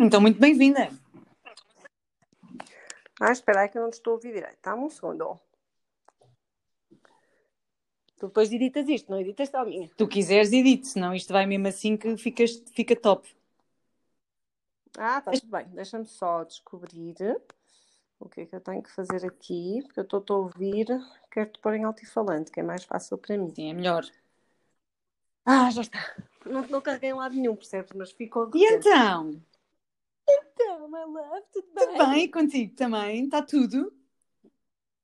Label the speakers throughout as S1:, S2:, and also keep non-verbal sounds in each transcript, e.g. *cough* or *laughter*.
S1: Então, muito bem-vinda.
S2: Ah, espera aí que eu não te estou a ouvir direito. Dá-me um segundo. Tu depois editas isto, não editas a minha.
S1: Tu quiseres, edite, senão isto vai mesmo assim que ficas, fica top.
S2: Ah, está tudo bem. Deixa-me só descobrir o que é que eu tenho que fazer aqui, porque eu estou a ouvir. Quero-te pôr em altifalante, que é mais fácil para mim.
S1: Sim, é melhor.
S2: Ah, já está. Não, não carreguei em lado nenhum, percebes? Mas ficou.
S1: E então?
S2: My love, tudo bem?
S1: Tudo bem contigo também? Está tudo?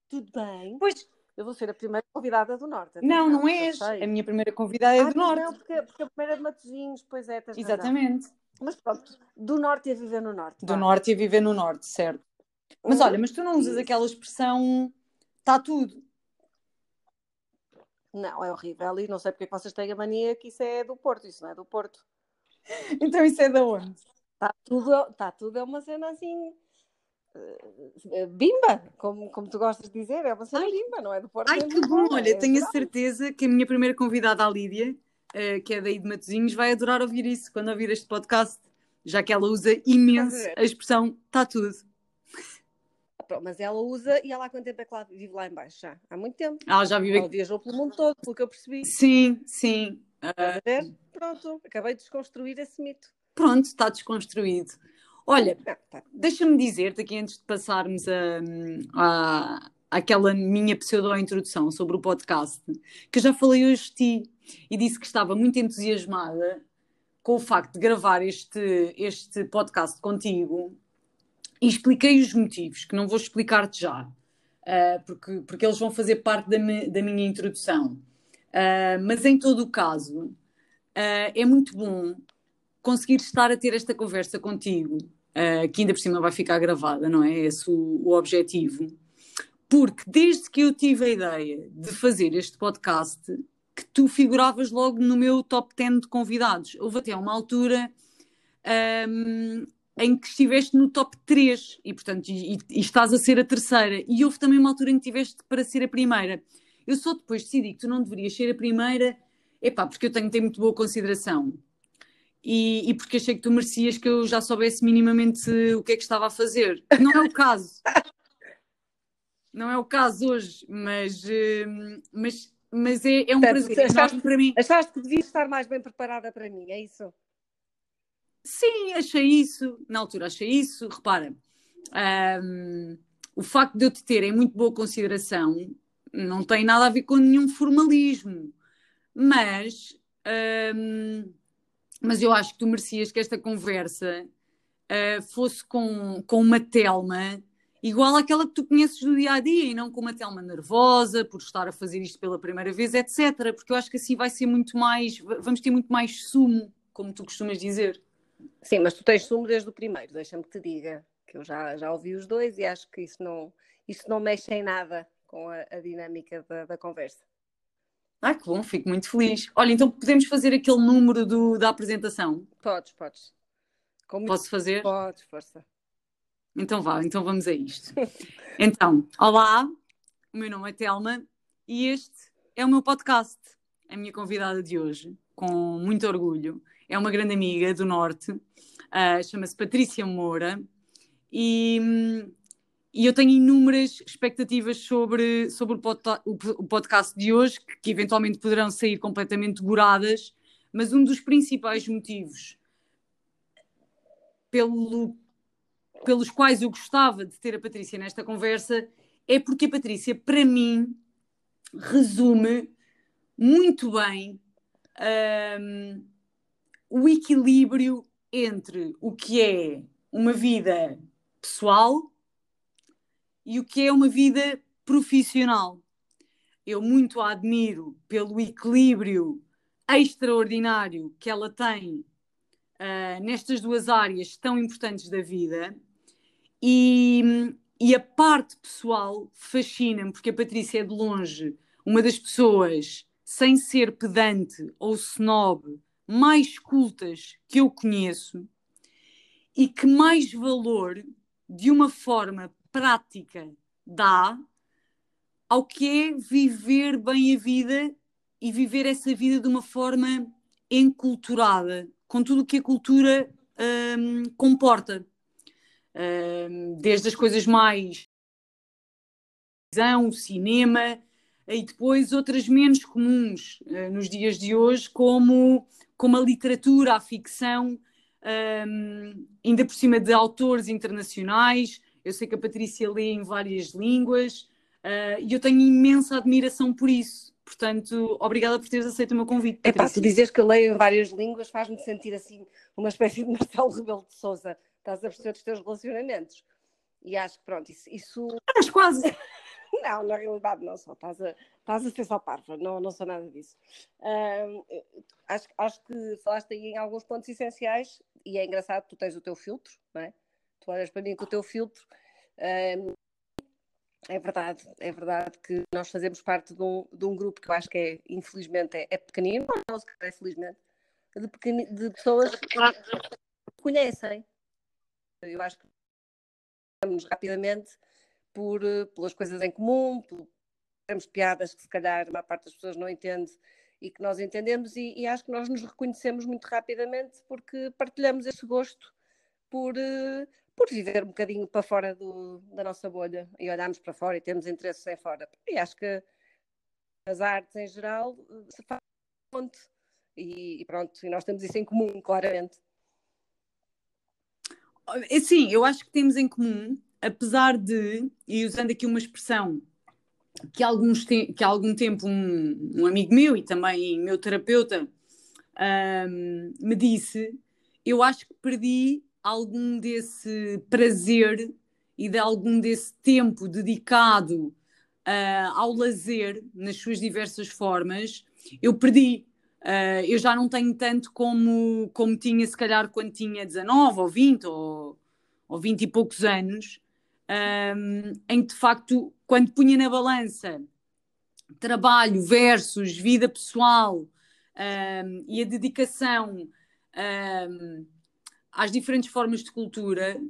S2: Tudo bem.
S1: Pois,
S2: Eu vou ser a primeira convidada do Norte.
S1: não, não és. A minha primeira convidada é
S2: Ah,
S1: do Norte.
S2: Não, porque, porque a primeira é de Matosinhos, pois é, tens razão.
S1: Exatamente.
S2: Mas pronto, do Norte a viver no Norte.
S1: Do
S2: vá.
S1: Norte e a viver no Norte, certo. Mas
S2: Hum,
S1: olha, mas tu não usas aquela expressão está tudo.
S2: Não, é horrível e não sei porque é que vocês têm a mania que isso é do Porto, isso não é do Porto. *laughs*
S1: Então isso é da onde?
S2: Está tudo, está tudo é uma cena assim. eh, Bimba, como, como tu gostas de dizer, é uma cena
S1: Ai.
S2: bimba, não é do Porto.
S1: Ai, que bom! Olha,
S2: é
S1: tenho a certeza que a minha primeira convidada, a Lídia, eh, que é daí de Matosinhos, vai adorar ouvir isso quando ouvir este podcast, já que ela usa imenso
S2: a
S1: expressão está tudo.
S2: Ah, Mas ela usa e ela há quanto tempo é que vive lá em baixo já? Há muito tempo.
S1: Ela já vive
S2: Ela viajou pelo mundo todo, pelo que eu percebi.
S1: Sim, sim.
S2: Ver? Pronto, acabei de desconstruir esse mito.
S1: Pronto, está desconstruído. Olha,
S2: tá.
S1: deixa-me dizer-te aqui antes de passarmos a, a, àquela minha pseudo-introdução sobre o podcast, que já falei hoje de ti e disse que estava muito entusiasmada com o facto de gravar este, este podcast contigo e expliquei os motivos, que não vou explicar-te já, ah, porque, porque eles vão fazer parte da, mi- da minha introdução. Ah, mas em todo o caso, ah, é muito bom conseguir estar a ter esta conversa contigo, ah, que ainda por cima vai ficar gravada, não é? Esse o, o objetivo. Porque desde que eu tive a ideia de fazer este podcast, que tu figuravas logo no meu top 10 de convidados. Houve até uma altura ahm, em que estiveste no top 3 e, portanto, e, e estás a ser a terceira. E houve também uma altura em que estiveste para ser a primeira. Eu só depois decidi que tu não deverias ser a primeira, epá, porque eu tenho, tenho muito boa consideração. E, e porque achei que tu merecias que eu já soubesse minimamente o que é que estava a fazer. Não é o caso. Não é o caso hoje, mas, hum, mas, mas é, é um
S2: Portanto,
S1: prazer
S2: achaste-
S1: para mim.
S2: Achaste que devias estar mais bem preparada para mim, é isso?
S1: Sim, achei isso. Na altura achei isso. Repara, hum, o facto de eu te ter em muito boa consideração não tem nada a ver com nenhum formalismo. Mas, hum, mas eu acho que tu merecias que esta conversa ah, fosse com, com uma Telma igual àquela que tu conheces do dia a dia e não com uma Telma nervosa por estar a fazer isto pela primeira vez, etc. Porque eu acho que assim vai ser muito mais, vamos ter muito mais sumo, como tu costumas dizer.
S2: Sim, mas tu tens sumo desde o primeiro, deixa-me que te diga, que eu já, já ouvi os dois e acho que isso não, isso não mexe em nada com a, a dinâmica da, da conversa.
S1: Ai, que bom, fico muito feliz. Olha, então podemos fazer aquele número do, da apresentação?
S2: Podes, podes. Com muito-
S1: Posso fazer?
S2: Podes, força.
S1: Então vá, então vamos a isto. *laughs* Então, olá, o meu nome é Telma e este é o meu podcast. A minha convidada de hoje, com muito orgulho, é uma grande amiga do Norte, ah, chama-se Patrícia Moura e, hum, e eu tenho inúmeras expectativas sobre, sobre o, podca- o- podcast de hoje, que, que eventualmente poderão sair completamente goradas, mas um dos principais motivos pelo pelos quais eu gostava de ter a Patrícia nesta conversa é porque a Patrícia, para mim, resume muito bem hum, o equilíbrio entre o que é uma vida pessoal e o que é uma vida profissional. Eu muito a admiro pelo equilíbrio extraordinário que ela tem ah, nestas duas áreas tão importantes da vida. E, e a parte pessoal fascina-me, porque a Patrícia é de longe uma das pessoas, sem ser pedante ou snob, mais cultas que eu conheço e que mais valor, de uma forma prática, dá ao que é viver bem a vida e viver essa vida de uma forma enculturada, com tudo o que a cultura um, comporta. Um, desde as coisas mais o cinema e depois outras menos comuns uh, nos dias de hoje, como, como a literatura, a ficção, um, ainda por cima de autores internacionais. Eu sei que a Patrícia lê em várias línguas uh, e eu tenho imensa admiração por isso. Portanto, obrigada por teres aceito o meu convite.
S2: É pá, tu dizes que eu leio em várias línguas, faz-me sentir assim uma espécie de Marcelo Rebelo de Souza. Estás a perceber os teus relacionamentos. E acho que pronto, isso. isso...
S1: Mas quase. *laughs*
S2: não, na realidade não sou. Estás a, estás a ser só parva, não, não sou nada disso. Acho, acho que falaste aí em alguns pontos essenciais e é engraçado, tu tens o teu filtro, não é? Tu olhas para mim com o teu filtro. Uh, é verdade, é verdade que nós fazemos parte de um, de um grupo que eu acho que é, infelizmente, é, é pequenino, não se é felizmente, de, pequeni, de pessoas que conhecem. Eu acho que estamos rapidamente por, eh, pelas coisas em comum, por, temos piadas que se calhar a maior parte das pessoas não entende e que nós entendemos e, e, acho que nós nos reconhecemos muito rapidamente porque partilhamos esse gosto por, uh, por viver um bocadinho para fora do, da nossa bolha e olharmos para fora e temos interesses em fora. E acho que as artes em geral eh, se faz ponte e, e pronto, e nós temos isso em comum, claramente.
S1: Sim, eu acho que temos em comum, apesar de, e usando aqui uma expressão que, alguns te que há algum tempo um, um, amigo meu e também meu terapeuta um, me disse, eu acho que perdi algum desse prazer e de algum desse tempo dedicado uh, ao lazer nas suas diversas formas, eu perdi. Uh, eu já não tenho tanto como, como tinha, se calhar, quando tinha 19 ou 20 ou, ou 20 e poucos anos, um, em que de facto, quando punha na balança trabalho versus vida pessoal um, e a dedicação um, às diferentes formas de cultura,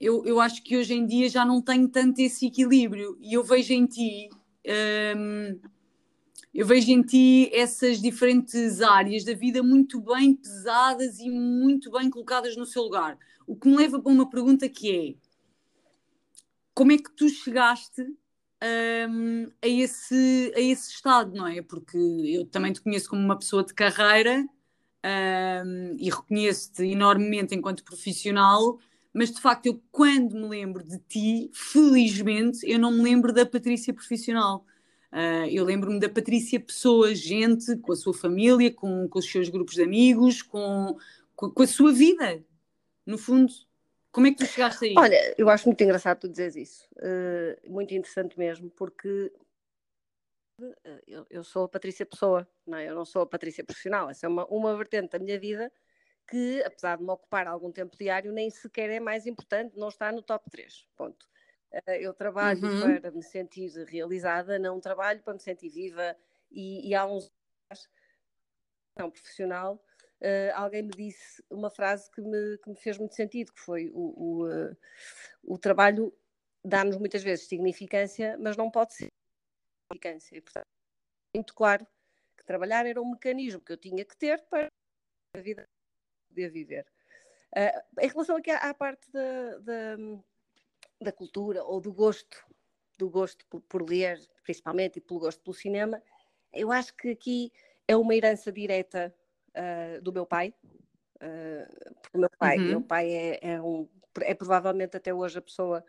S1: eu, eu acho que hoje em dia já não tenho tanto esse equilíbrio e eu vejo em ti. eu vejo em ti essas diferentes áreas da vida muito bem pesadas e muito bem colocadas no seu lugar. O que me leva para uma pergunta que é: como é que tu chegaste um, a, esse, a esse estado, não é? Porque eu também te conheço como uma pessoa de carreira um, e reconheço-te enormemente enquanto profissional, mas de facto eu quando me lembro de ti, felizmente, eu não me lembro da Patrícia profissional. Uh, eu lembro-me da Patrícia pessoa, gente, com a sua família, com, com os seus grupos de amigos, com, com, com a sua vida, no fundo. Como é que tu chegaste aí?
S2: Olha, eu acho muito engraçado tu dizeres isso. Uh, muito interessante mesmo, porque eu, eu, sou a Patrícia Pessoa, não é? eu não sou a Patrícia Profissional. Essa é uma, uma vertente da minha vida que, apesar de me ocupar algum tempo diário, nem sequer é mais importante, não está no top 3. Ponto. Uh, eu trabalho uhum. para me sentir realizada, não trabalho para me sentir viva. E, e há uns não profissional uh, alguém me disse uma frase que me, que me, fez muito sentido, que foi o, o, uh, o trabalho dá-nos muitas vezes significância, mas não pode ser significância. E, portanto, muito claro que trabalhar era um mecanismo que eu tinha que ter para a vida poder viver. Uh, em relação aqui à, à parte da, da, da, cultura ou do gosto, do gosto por, por, ler, principalmente, e pelo gosto pelo cinema, eu acho que aqui é uma herança direta uh, do meu pai. Uh, porque meu pai, uhum. meu pai é, é, um, é provavelmente até hoje a pessoa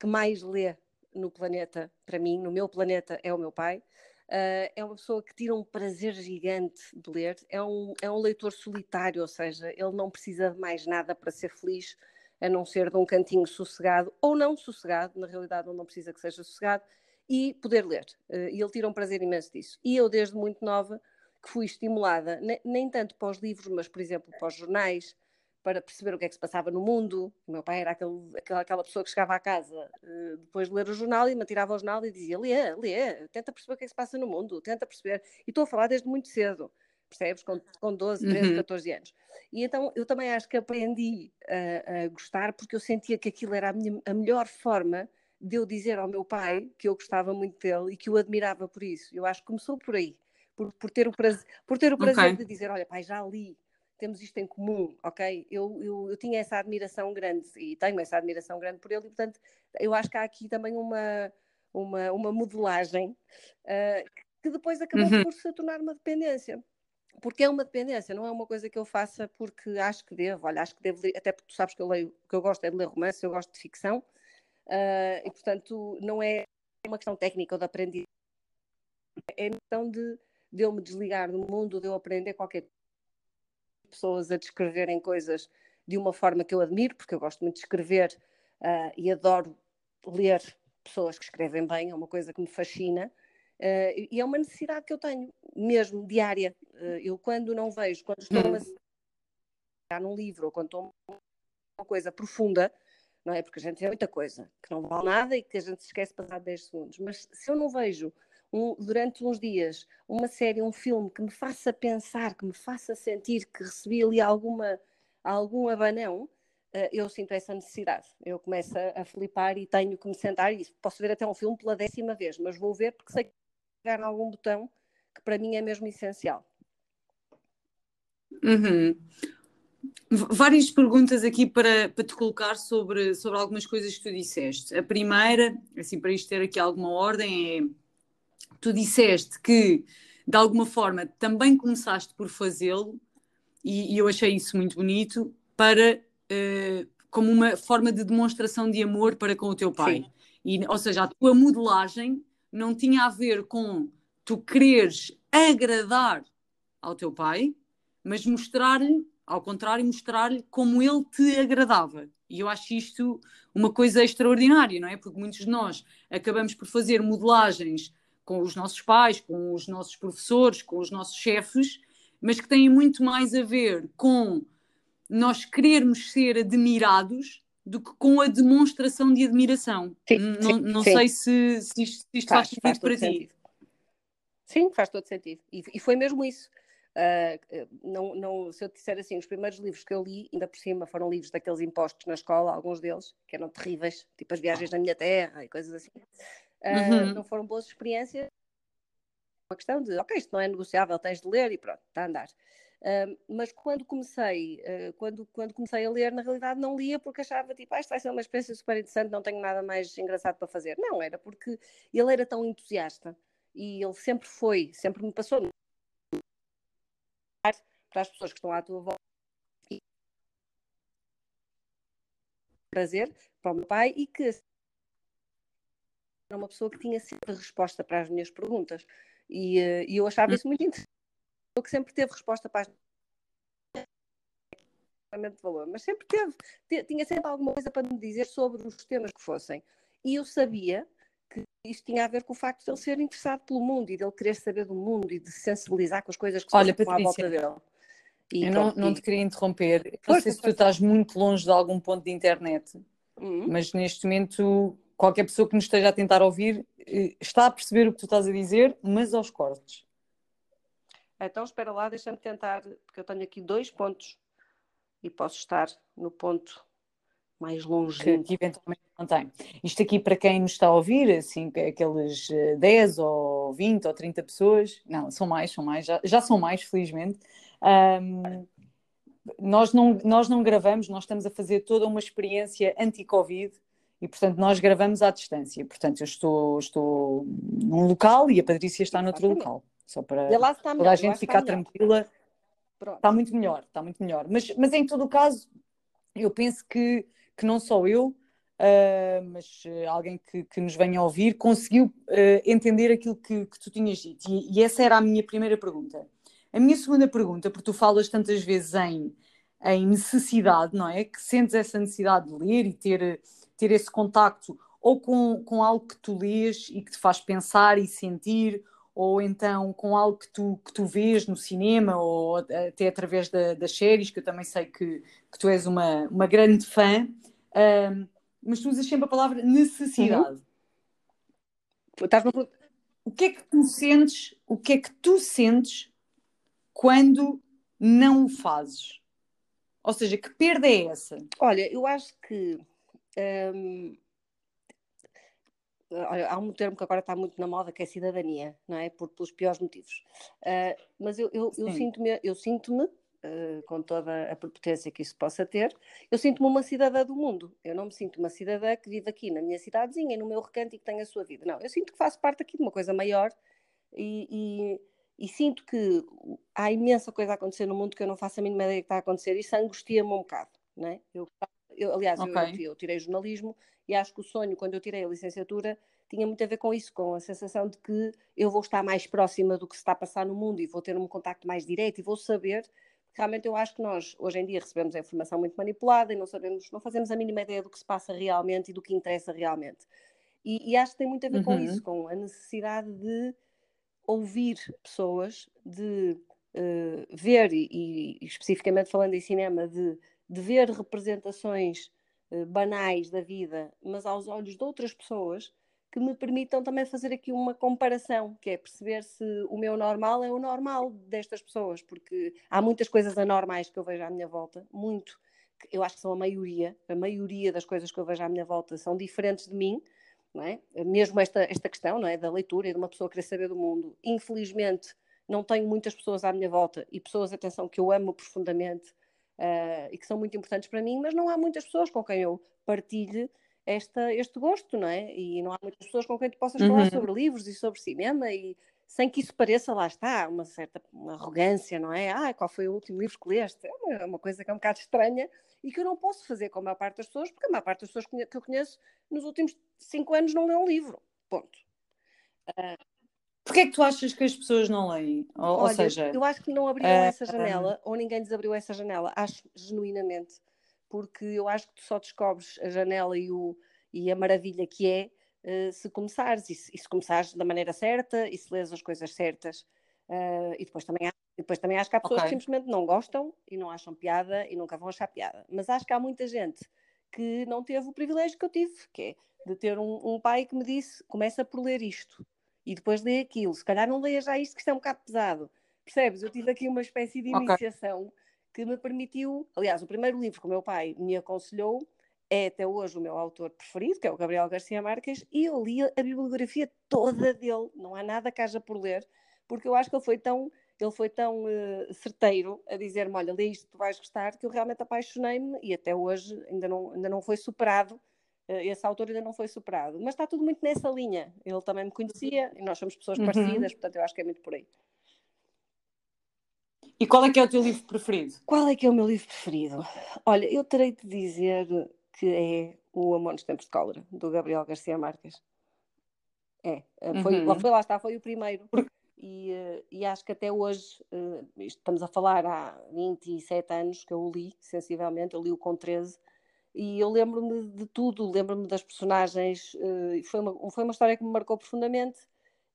S2: que mais lê no planeta, para mim, no meu planeta, é o meu pai. Uh, é uma pessoa que tira um prazer gigante de ler, é um, é um leitor solitário, ou seja, ele não precisa de mais nada para ser feliz, a não ser de um cantinho sossegado, ou não sossegado, na realidade ele não precisa que seja sossegado, e poder ler. Uh, e ele tira um prazer imenso disso. E eu, desde muito nova, que fui estimulada, nem, nem tanto para os livros, mas, por exemplo, para os jornais, para perceber o que é que se passava no mundo. O meu pai era aquele, aquela pessoa que chegava à casa uh, depois de ler o jornal e me tirava o jornal e dizia: lê, lê, tenta perceber o que é que se passa no mundo, tenta perceber. E estou a falar desde muito cedo, percebes? Com, com 12, 13, uhum. 14 anos. E então eu também acho que aprendi a, a gostar porque eu sentia que aquilo era a, minha, a melhor forma de eu dizer ao meu pai que eu gostava muito dele e que o admirava por isso. Eu acho que começou por aí por, por ter o prazer, por ter o prazer okay. de dizer, olha pai, já li, temos isto em comum, ok? Eu, eu, eu, tinha essa admiração grande e tenho essa admiração grande por ele, e portanto eu acho que há aqui também uma, uma, uma modelagem uh, que depois acabou uhum. por se tornar uma dependência. Porque é uma dependência, não é uma coisa que eu faça porque acho que devo, olha, acho que devo, até porque tu sabes que eu leio, que eu gosto é de ler romance, eu gosto de ficção, uh, e portanto não é uma questão técnica ou de aprendizagem, é questão de, de eu me desligar do mundo, de eu aprender qualquer coisa pessoas a descreverem coisas de uma forma que eu admiro, porque eu gosto muito de escrever uh, e adoro ler pessoas que escrevem bem, é uma coisa que me fascina. Uh, e é uma necessidade que eu tenho, mesmo diária. Uh, eu, quando não vejo, quando estou a num livro ou quando estou uma coisa profunda, não é? Porque a gente tem muita coisa que não vale nada e que a gente se esquece passar 10 segundos. Mas se eu não vejo um, durante uns dias uma série, um filme que me faça pensar, que me faça sentir que recebi ali alguma, algum abanão, uh, eu sinto essa necessidade. Eu começo a, a flipar e tenho que me sentar e posso ver até um filme pela décima vez, mas vou ver porque sei que pegar algum botão que para mim é mesmo essencial.
S1: Uhum. Várias perguntas aqui para, para te colocar sobre, sobre algumas coisas que tu disseste. A primeira, assim, para isto ter aqui alguma ordem, é tu disseste que de alguma forma também começaste por fazê-lo e, e, eu achei isso muito bonito para uh, como uma forma de demonstração de amor para com o teu pai. E, ou seja, a tua modelagem não tinha a ver com tu quereres agradar ao teu pai, mas mostrar-lhe, ao contrário, mostrar-lhe como ele te agradava. E eu acho isto uma coisa extraordinária, não é? Porque muitos de nós acabamos por fazer modelagens com os nossos pais, com os nossos professores, com os nossos chefes, mas que têm muito mais a ver com nós querermos ser admirados do que com a demonstração de admiração. Sim, não, não sim. sei se, se, isto, se isto faz, faz, sentido faz para ti. Sentido.
S2: Sim, faz todo sentido. E, e foi mesmo isso. Uh, não, não, se eu te disser assim, os primeiros livros que eu li, ainda por cima, foram livros daqueles impostos na escola, alguns deles, que eram terríveis, tipo as viagens na minha terra e coisas assim uhum. não foram boas experiências. Uma questão de, ok, isto não é negociável, tens de ler e pronto, está a andar. Uh, mas quando comecei, uh, quando, quando comecei a ler, na realidade não lia porque achava tipo, ah, isto vai ser uma experiência super interessante, não tenho nada mais engraçado para fazer. Não, era porque ele era tão entusiasta e ele sempre foi, sempre me passou para as pessoas que estão à tua volta prazer para o meu pai e que era uma pessoa que tinha sempre resposta para as minhas perguntas. E, uh, e eu achava isso muito interessante. Eu que sempre teve resposta para as de valor, mas sempre teve, tinha sempre alguma coisa para me dizer sobre os temas que fossem. E eu sabia que isto tinha a ver com o facto de ele ser interessado pelo mundo e de ele querer saber do mundo e de se sensibilizar com as coisas que Olha, estão à volta dele.
S1: E eu não, não te queria interromper. Não sei se tu estás muito longe de algum ponto de internet, uhum. mas neste momento qualquer pessoa que nos esteja a tentar ouvir eh, está a perceber o que tu estás a dizer, mas aos cortes.
S2: Então espera lá, deixa-me tentar, porque eu tenho aqui dois pontos e posso estar no ponto mais longe.
S1: Que, que eventualmente não tem. Isto aqui para quem nos está a ouvir, assim, aqueles 10 eh, ou 20 ou 30 pessoas, não, são mais, são mais, já, já são mais, felizmente. Um, nós não, nós não gravamos, nós estamos a fazer toda uma experiência anti-Covid e portanto nós gravamos à distância. Portanto, eu estou, estou num local e a Patrícia está noutro local. Só para toda a gente ficar tranquila. Pronto. Está muito melhor, está muito melhor. Mas, mas em todo o caso, eu penso que, que não só eu, uh, mas uh, alguém que, que nos venha ouvir, conseguiu uh, entender aquilo que, que tu tinhas dito. E, e, essa era a minha primeira pergunta. A minha segunda pergunta, porque tu falas tantas vezes em, em necessidade, não é? Que sentes essa necessidade de ler e ter ter esse contacto ou com, com algo que tu lês e que te faz pensar e sentir, ou então com algo que tu, que tu vês no cinema, ou até através da, das séries, que eu também sei que, que tu és uma, uma grande fã, um, mas tu usas sempre a palavra necessidade. Uhum. O que é que tu sentes, o que é que tu sentes quando não o fazes? Ou seja, que perda é essa?
S2: Olha, eu acho que um, há um termo que agora está muito na moda que é cidadania, não é? Por, pelos piores motivos. Uh, mas eu, eu, eu sinto-me eu sinto uh, com toda a prepotência que isso possa ter, eu sinto-me uma cidadã do mundo. Eu não me sinto uma cidadã que vive aqui na minha cidadezinha, no meu recanto e que tem a sua vida. Não, eu sinto que faço parte aqui de uma coisa maior e, e, e sinto que há imensa coisa a acontecer no mundo que eu não faço a mínima ideia que está a acontecer. Isso angustia-me um bocado. Né? Eu, eu, aliás, okay. eu, eu tirei jornalismo e acho que o sonho, quando eu tirei a licenciatura, tinha muito a ver com isso, com a sensação de que eu vou estar mais próxima do que se está a passar no mundo e vou ter um contacto mais direto e vou saber. Realmente eu acho que nós hoje em dia recebemos a informação muito manipulada e não sabemos, não fazemos a mínima ideia do que se passa realmente e do que interessa realmente. E, e acho que tem muito a ver uhum. com isso, com a necessidade de ouvir pessoas, de uh, ver, e, e, especificamente falando em cinema, de, de ver representações uh, banais da vida, mas aos olhos de outras pessoas que me permitam também fazer aqui uma comparação, que é perceber se o meu normal é o normal destas pessoas, porque há muitas coisas anormais que eu vejo à minha volta, muito, eu acho que são a maioria, a maioria das coisas que eu vejo à minha volta são diferentes de mim, não é? Mesmo esta, esta questão, não é, da leitura e de uma pessoa querer saber do mundo, infelizmente não tenho muitas pessoas à minha volta e pessoas, atenção, que eu amo profundamente uh, e que são muito importantes para mim, mas não há muitas pessoas com quem eu partilhe esta, este gosto, não é? E não há muitas pessoas com quem tu possas uhum. falar sobre livros e sobre cinema e sem que isso pareça, lá está, uma certa uma arrogância, não é? Ah, qual foi o último livro que leste? É uma, uma, coisa que é um bocado estranha e que eu não posso fazer com a maior parte das pessoas, porque a maior parte das pessoas que eu conheço nos últimos cinco anos não lê um livro. Ponto.
S1: Uh, Porquê é que tu achas que as pessoas não leem? Ou, Olha, ou seja,
S2: eu acho que não abriram uh, essa janela, ou ninguém desabriu essa janela, acho genuinamente porque eu acho que tu só descobres a janela e, o, e a maravilha que é uh, se começares, e se, e se, começares da maneira certa, e se lês as coisas certas. Uh, e depois também, há, depois também acho que há pessoas okay. que simplesmente não gostam e não acham piada e nunca vão achar piada. Mas acho que há muita gente que não teve o privilégio que eu tive, que é de ter um, um pai que me disse: começa por ler isto e depois lê aquilo. Se calhar não leia já isto, que isto é um bocado pesado. Percebes? Eu tive aqui uma espécie de iniciação. Okay que me permitiu. Aliás, o primeiro livro que o meu pai me aconselhou é até hoje o meu autor preferido, que é o Gabriel Garcia Marques, e eu li a bibliografia toda dele, não há nada que haja por ler, porque eu acho que ele foi tão, ele foi tão uh, certeiro a dizer-me, olha, lê isto, tu vais gostar, que eu realmente apaixonei-me e até hoje ainda não, ainda não foi superado, esse autor ainda não foi superado, mas está tudo muito nessa linha, ele também me conhecia e nós somos pessoas uhum. parecidas, portanto eu acho que é muito por aí.
S1: E qual é que é o teu livro preferido?
S2: Qual é que é o meu livro preferido? Olha, eu terei de dizer que é O Amor nos Tempos de Cólera, do Gabriel Garcia Marques. É, eh, foi, uhum. foi lá está, foi o primeiro. E, eh, e acho que até hoje, eh, estamos a falar há 27 anos que eu o li, sensivelmente, eu li-o com 13, e eu lembro-me de tudo, lembro-me das personagens, foi uma, foi uma história que me marcou profundamente,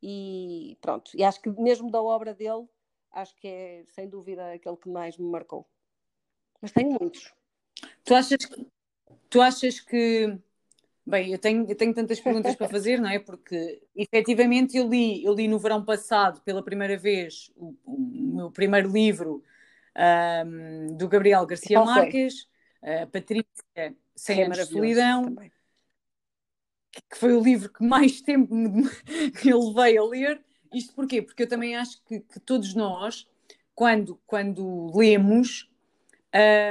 S2: e pronto, e acho que mesmo da obra dele, acho que é sem dúvida aquele que mais me marcou. Mas tenho muitos.
S1: Tu achas que, tu achas que bem, eu tenho, eu tenho tantas perguntas para fazer, não é? Porque efetivamente eu li, eu li no verão passado pela primeira vez o, o meu primeiro livro um, do Gabriel Garcia Marques, a Patrícia Sem é de Solidão. Também. Que foi o livro que mais tempo me, *laughs* me levei a ler isto porquê? Porque eu também acho que, que todos nós, quando, quando lemos,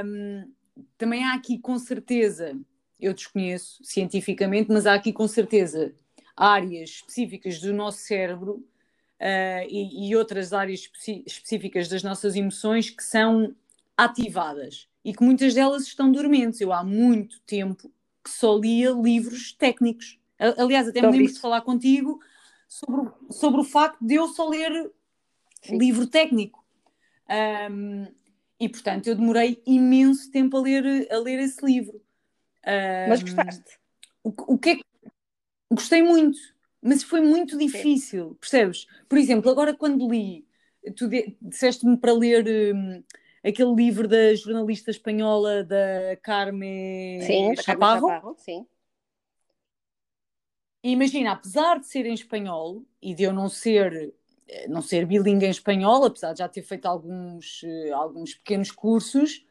S1: um, também há aqui com certeza, eu desconheço cientificamente, mas há aqui com certeza áreas específicas do nosso cérebro uh, e, e, outras áreas específicas das nossas emoções que são ativadas e que muitas delas estão dormentes. Eu há muito tempo que só lia livros técnicos. Aliás, até me lembro de falar contigo sobre, sobre o facto de eu só ler Sim. livro técnico. Um, e portanto eu demorei imenso tempo a ler, a ler esse livro.
S2: Um, mas gostaste?
S1: O, o que é que... Gostei muito, mas foi muito difícil, percebes? Por exemplo, agora quando li, tu disseste-me para ler um, aquele livro da jornalista espanhola da Carme
S2: Sim, Chaparro. Chaparro. Sim.
S1: Imagina, apesar de ser em espanhol e de eu não ser eh, não ser bilingue em espanhol, apesar de já ter feito alguns, eh, alguns pequenos cursos,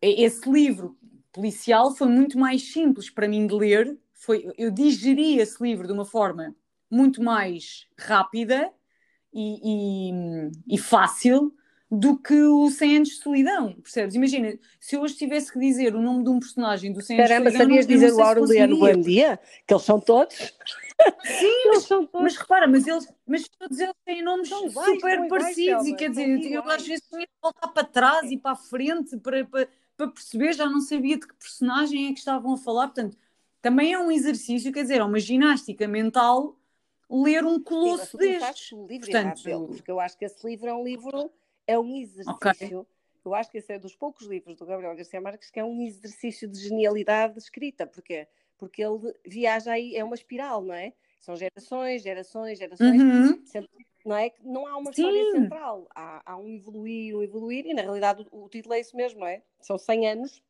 S1: esse livro policial foi muito mais simples para mim de ler. Foi, eu digeri esse livro de uma forma muito mais rápida e, e, e fácil do que o 100 anos de solidão, percebes? Imagina, se eu hoje tivesse que dizer o nome de um personagem do 100
S2: Caramba,
S1: anos de solidão...
S2: sabias dizer o Aureliano Buendia? Que eles são todos?
S1: Sim, *laughs* mas, são todos. mas repara, mas, eles, mas todos eles têm nomes são super parecidos e quer dizer, eu às vezes tinha que voltar para trás e para a frente para, para, para perceber, já não sabia de que personagem é que estavam a falar, portanto, também é um exercício, quer dizer, é uma ginástica mental ler um colosso Sim, destes.
S2: O livro Portanto, porque eu acho que esse livro é um livro, é um exercício. Okay. Eu acho que esse é dos poucos livros do Gabriel Garcia Marques que é um exercício de genialidade escrita. Porquê? Porque ele viaja aí, é uma espiral, não é? São gerações, gerações, gerações. Uhum. Não é? Não há uma Sim. história central. Há, há, um evoluir, um evoluir, e na realidade o, o título é isso mesmo, não é? São 100 anos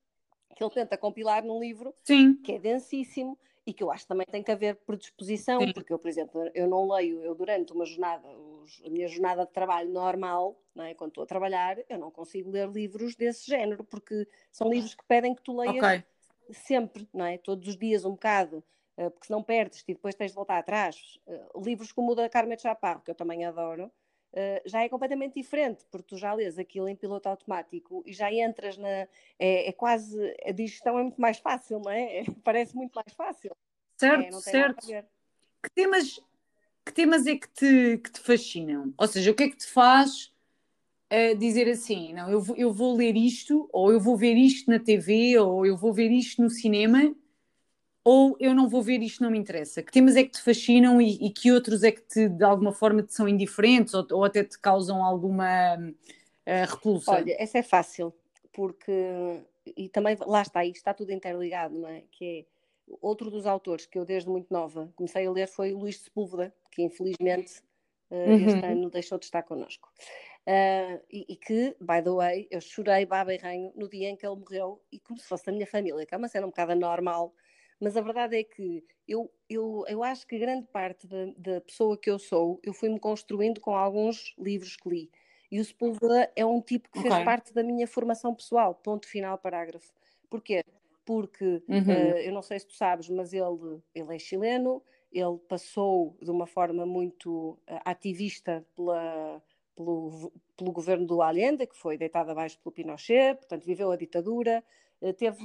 S2: que ele tenta compilar num livro
S1: Sim.
S2: que é densíssimo e que eu acho que também tem que haver predisposição, Sim. porque eu, por exemplo, eu não leio, eu durante uma jornada, a minha jornada de trabalho normal, não é? quando estou a trabalhar, eu não consigo ler livros desse género, porque são livros que pedem que tu leias okay. sempre, não é? Todos os dias um bocado, eh, porque senão perdes e depois tens de voltar atrás. Eh, livros como o da Carmen Chaparro, que eu também adoro, Uh, já é completamente diferente, porque tu já lês aquilo em piloto automático e já entras na. É, é quase. A digestão é muito mais fácil, não é? é *laughs* parece muito mais fácil.
S1: Certo, é, certo. Que temas, que temas é que te, que te fascinam? Ou seja, o que é que te faz uh, dizer assim, não, eu eu vou ler isto, ou eu vou ver isto na TV, ou eu vou ver isto no cinema ou eu não vou ver isto, não me interessa? Que temas é que te fascinam e, e que outros é que te, de alguma forma te são indiferentes ou, ou até te causam alguma uh, repulsa?
S2: Olha, essa é fácil, porque e também lá está, aí está tudo interligado, não é? Que é outro dos autores que eu desde muito nova comecei a ler foi Luís de Sepúlveda, que infelizmente uh, uhum. este ano deixou de estar connosco. Uh, e, e, que, by the way, eu chorei baba e ranho no dia em que ele morreu e como se fosse da minha família, que é uma cena um bocado anormal mas a verdade é que eu, eu, eu acho que grande parte da, da pessoa que eu sou, eu fui-me construindo com alguns livros que li. E o Sepúlveda é um tipo que okay. fez parte da minha formação pessoal, ponto final, parágrafo. Porquê? Porque, uhum. uh, eu não sei se tu sabes, mas ele, ele é chileno, ele passou de uma forma muito uh, ativista pela, pelo, pelo governo do Allende, que foi deitado abaixo pelo Pinochet, portanto viveu a ditadura, uh, teve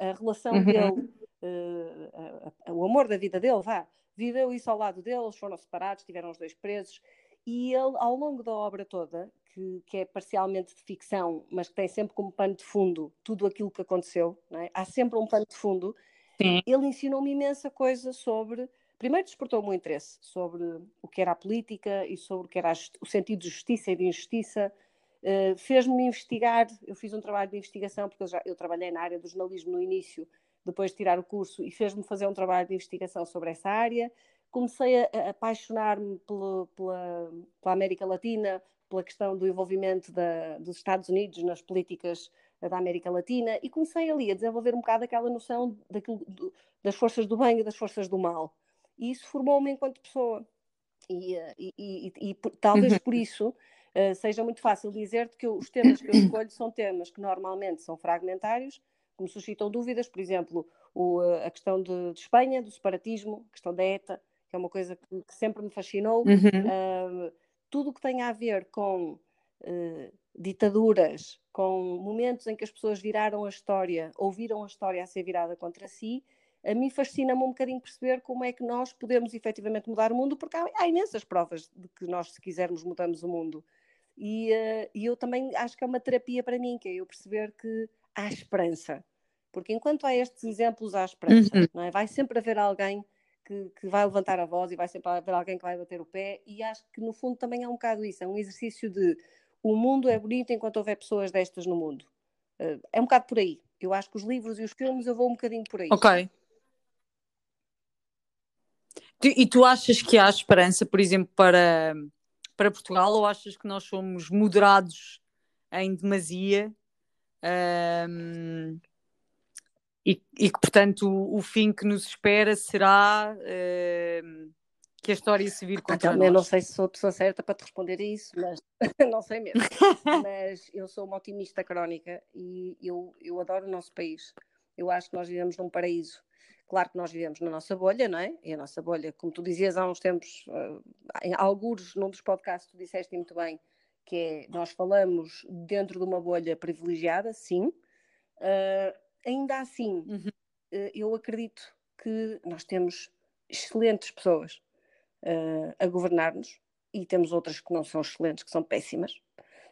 S2: a, a relação uhum. dele uh, o amor da vida dele, vá, viveu isso ao lado deles, foram separados, tiveram os dois presos, e ele, ao longo da obra toda, que, que, é parcialmente de ficção, mas que tem sempre como pano de fundo tudo aquilo que aconteceu, é? há sempre um pano de fundo, Sim. ele ensinou-me imensa coisa sobre. Primeiro despertou-me o interesse sobre o que era a política e sobre o que era o sentido de justiça e de injustiça. Uh, Fez-me investigar, eu fiz um trabalho de investigação, porque eu, já, eu trabalhei na área do jornalismo no início, depois de tirar o curso, e fez-me fazer um trabalho de investigação sobre essa área. Comecei a, apaixonar-me pela, pela, pela, América Latina, pela questão do envolvimento da, dos Estados Unidos nas políticas da América Latina, e comecei ali a desenvolver um bocado aquela noção daquilo, do, das forças do bem e das forças do mal. E isso formou-me enquanto pessoa. E, e, e, e talvez uhum. por isso uh, seja muito fácil dizer-te que os temas que eu escolho são temas que normalmente são fragmentários, que me suscitam dúvidas, por exemplo, o, a questão de, de, Espanha, do separatismo, a questão da ETA, que é uma coisa que, que sempre me fascinou. Uhum. Uh, tudo o que tem a ver com uh, ditaduras, com momentos em que as pessoas viraram a história, ouviram a história a ser virada contra si, a mim fascina-me um bocadinho perceber como é que nós podemos efetivamente mudar o mundo, porque há, há imensas provas de que nós, se quisermos, mudamos o mundo. E, uh, e, eu também acho que é uma terapia para mim, que é eu perceber que há esperança. Porque enquanto há estes exemplos, há esperança. Uhum. Não é? Vai sempre haver alguém que, que, vai levantar a voz e vai sempre haver alguém que vai bater o pé. E acho que no fundo também é um bocado isso. É um exercício de o mundo é bonito enquanto houver pessoas destas no mundo. Uh, é um bocado por aí. Eu acho que os livros e os filmes eu vou um bocadinho por aí.
S1: Ok. E tu achas que há esperança, por exemplo, para, para Portugal, ou achas que nós somos moderados em demasia? Um, e, e, que, portanto, o, o, fim que nos espera será uh, que a história se vir contra
S2: ah,
S1: nós. Eu
S2: não sei se sou a pessoa certa para te responder a isso, mas *laughs* não sei mesmo. *laughs* mas eu sou uma otimista crónica e eu, eu adoro o nosso país. Eu acho que nós vivemos num paraíso. Claro que nós vivemos na nossa bolha, não é? E a nossa bolha, como tu dizias há uns tempos, uh, em alguns, num dos podcasts, tu disseste muito bem, que é nós falamos dentro de uma bolha privilegiada, sim. Uh, ainda assim, uhum. uh, eu acredito que nós temos excelentes pessoas uh, a governar-nos e temos outras que não são excelentes, que são péssimas.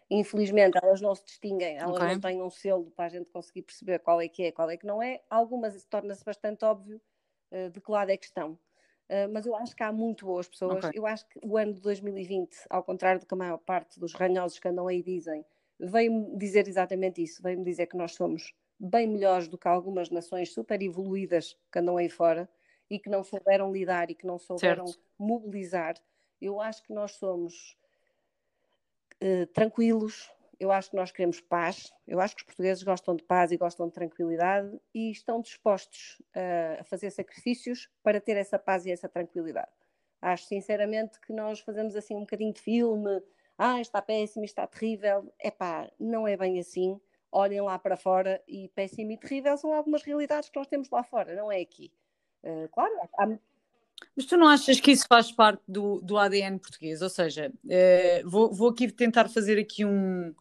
S2: Infelizmente, elas não se distinguem, elas okay. não têm um selo para a gente conseguir perceber qual é que é, qual é que não é. Algumas torna-se bastante óbvio de que lado é que estão. Uh, mas eu acho que há muito boas pessoas. Okay. Eu acho que o ano de 2020, ao contrário do que a maior parte dos ranhosos que andam aí dizem, veio-me dizer exatamente isso. Veio-me dizer que nós somos bem melhores do que algumas nações super evoluídas que andam aí fora e que não souberam lidar e que não souberam certo. mobilizar. Eu acho que nós somos uh, tranquilos, eu acho que nós queremos paz, eu acho que os portugueses gostam de paz e gostam de tranquilidade e estão dispostos uh, a fazer sacrifícios para ter essa paz e essa tranquilidade. Acho sinceramente que nós fazemos assim um bocadinho de filme, ah, está péssimo, está terrível. É pá, não é bem assim. Olhem lá para fora e péssimo e terrível são algumas realidades que nós temos lá fora, não é aqui. Uh, claro, há,
S1: mas tu não achas que isso faz parte do, do ADN português? Ou seja, uh, vou, vou aqui tentar fazer aqui um,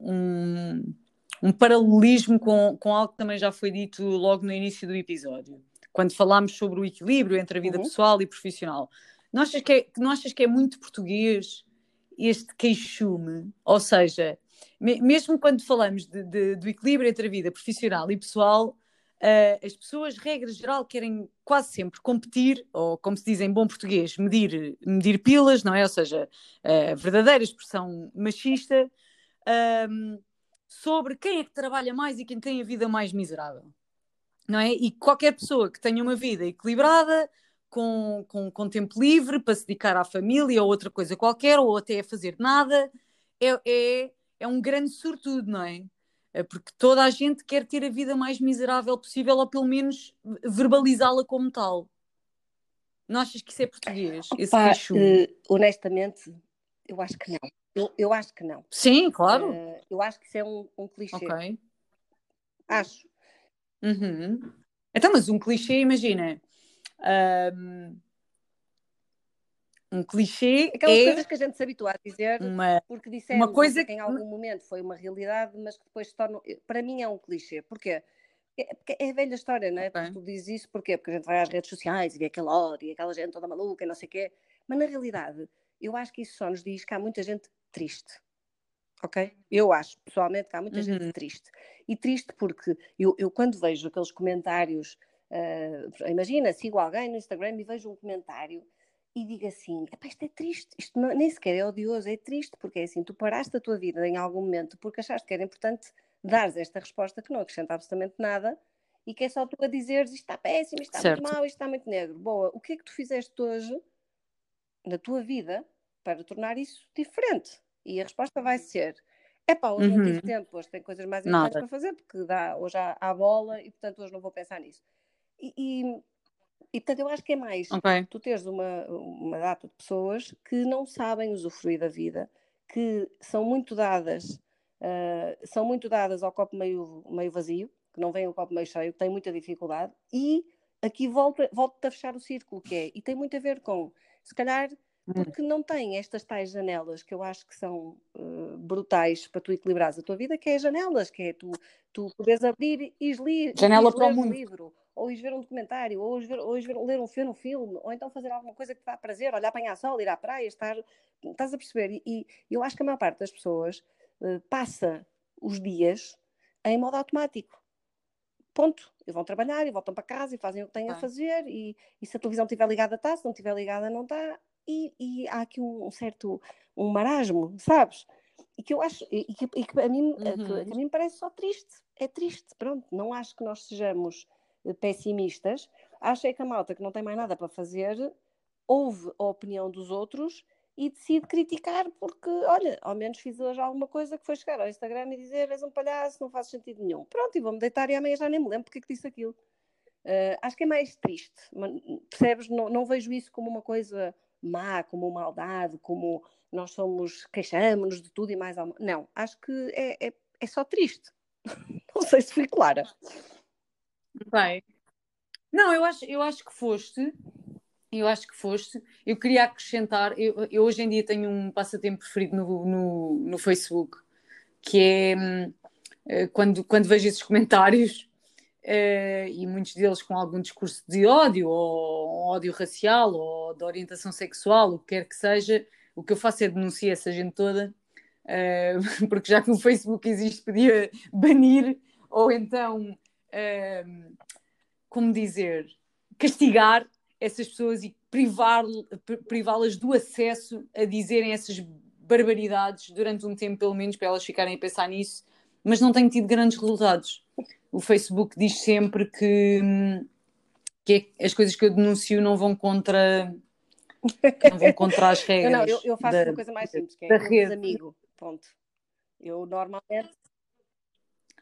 S1: um, um paralelismo com, com algo que também já foi dito logo no início do episódio, quando falámos sobre o equilíbrio entre a vida uhum. pessoal e profissional. Não achas, que é, não achas que é muito português este queixume? Ou seja, me, mesmo quando falamos de, de, do equilíbrio entre a vida profissional e pessoal, Uh, as pessoas, regra geral, querem quase sempre competir, ou como se diz em bom português, medir, medir pilas, não é? Ou seja, a verdadeira expressão machista, um, sobre quem é que trabalha mais e quem tem a vida mais miserável. Não é? E qualquer pessoa que tenha uma vida equilibrada, com, com, com tempo livre para se dedicar à família ou outra coisa qualquer, ou até a fazer nada, é, é, é um grande sortudo, não é? é porque toda a gente quer ter a vida mais miserável possível, ou pelo menos verbalizá-la como tal. Não achas que isso é português?
S2: Opa, uh, honestamente, eu acho que não. Eu, eu acho que não.
S1: Sim, claro.
S2: Uh, eu acho que isso é um, um clichê. Ok. Acho.
S1: Uhum. Então, mas um clichê, imagina. Um, um clichê
S2: Aquelas
S1: é
S2: coisas que a gente se habitua a dizer uma, porque dissemos uma coisa que em algum momento foi uma realidade, mas que depois se torna. Para mim é um clichê. Porquê? É, é a velha história, não é? Okay. Tu dizes isso porquê? Porque a gente vai às redes sociais e vê aquela hora e aquela gente toda maluca e não sei o quê. Mas na realidade, eu acho que isso só nos diz que há muita gente triste. Ok? Eu acho, pessoalmente, que há muita uhum. gente triste. E triste porque eu, eu quando vejo aqueles comentários, uh, imagina, sigo alguém no Instagram e vejo um comentário e digo assim: isto é triste, isto não, nem sequer é odioso, é triste, porque é assim, tu paraste a tua vida em algum momento porque achaste que era importante dares esta resposta que não acrescenta absolutamente nada e que é só tu a dizeres isto está péssimo, isto está certo. muito mau, isto está muito negro. Boa, o que é que tu fizeste hoje na tua vida para tornar isso diferente? E a resposta vai ser: é pá, hoje uhum. não tive uhum. tempo, hoje tenho coisas mais importantes para fazer, porque dá, hoje há, há bola e portanto hoje não vou pensar nisso. E, e, e portanto eu acho que é mais okay. tu teres uma, uma data de pessoas que não sabem usufruir da vida, que são muito dadas, uh, são muito dadas ao copo meio, meio vazio, que não vem o copo meio cheio, têm muita dificuldade, e aqui volta, volta a fechar o círculo, que é, e tem muito a ver com, se calhar. Porque não tem estas tais janelas que eu acho que são uh, brutais para tu equilibrares a tua vida, que é janelas, que é tu, tu podes abrir e ler,
S1: Janela para
S2: um livro, ou ir ver um documentário, ou ver, ou ver, ler um filme, um filme, ou então fazer alguma coisa que te dá prazer, olhar apanhar sol, ir à praia, estar, estás a perceber? E, e eu acho que a maior parte das pessoas uh, passa os dias em modo automático. Ponto. E vão trabalhar e voltam para casa e fazem o que têm ah. a fazer. E, e se a televisão estiver ligada, está. Se não estiver ligada, não está e, e há aqui um, certo um marasmo, sabes? E que eu acho, e que, e que a, mim, uhum. que, que a mim parece só triste, é triste, pronto, não acho que nós sejamos eh, pessimistas, acho é que a malta que não tem mais nada para fazer ouve a opinião dos outros e decide criticar porque, olha, ao menos fiz hoje alguma coisa que foi chegar ao Instagram e dizer és um palhaço, não faz sentido nenhum. Pronto, e vou-me deitar e amanhã já nem me lembro porque é que disse aquilo. Uh, acho que é mais triste, percebes? Não, não vejo isso como uma coisa má, como maldade, como nós somos, queixamos-nos de tudo e mais alguma. Não, acho que é, é, é só triste. *laughs* Não sei se fui clara.
S1: Bem. Não, eu acho, eu acho que foste. eu acho que foste. Eu queria acrescentar, eu, eu hoje em dia tenho um passatempo preferido no, no, no Facebook, que é hum, eh, quando, quando vejo esses comentários, uh, e muitos deles com algum discurso de ódio, ou ódio racial, ou de orientação sexual, o que quer que seja, o que eu faço é denunciar essa gente toda, uh, *laughs* porque já que no Facebook existe, podia banir, ou então, uh, como dizer, castigar essas pessoas e privá-las do acesso a dizerem essas barbaridades durante um tempo, pelo menos, para elas ficarem a pensar nisso, mas não tenho tido grandes resultados. O Facebook diz sempre que, que é, as coisas que eu denuncio não vão contra *laughs* não vão contra as regras.
S2: Não, não eu, eu, faço da, uma coisa mais simples, que é um amigo. Ponto. Eu normalmente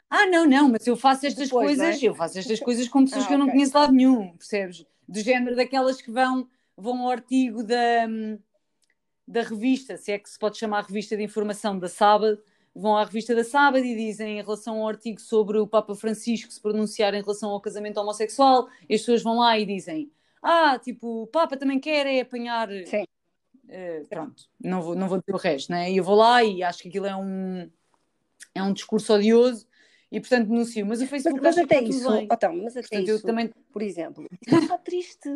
S1: ah, não, não, mas eu faço estas Depois, é? coisas, é? eu faço estas coisas com pessoas ah, que eu não conheço de lado nenhum, percebes? Do género daquelas que vão, vão ao artigo da, da revista, se é que se pode chamar revista de informação da sábado, vão à revista da sábado e dizem em relação ao artigo sobre o Papa Francisco se pronunciar em relação ao casamento homossexual, as pessoas vão lá e dizem, ah, tipo, o Papa também quer é apanhar.
S2: Sim.
S1: Uh, pronto, não vou, não vou dizer o resto, né? E eu vou lá e acho que aquilo é um, é um discurso odioso e portanto denuncio. Mas o Facebook
S2: mas, mas até isso, oh, então, mas até portanto, isso, também... por exemplo, é só triste.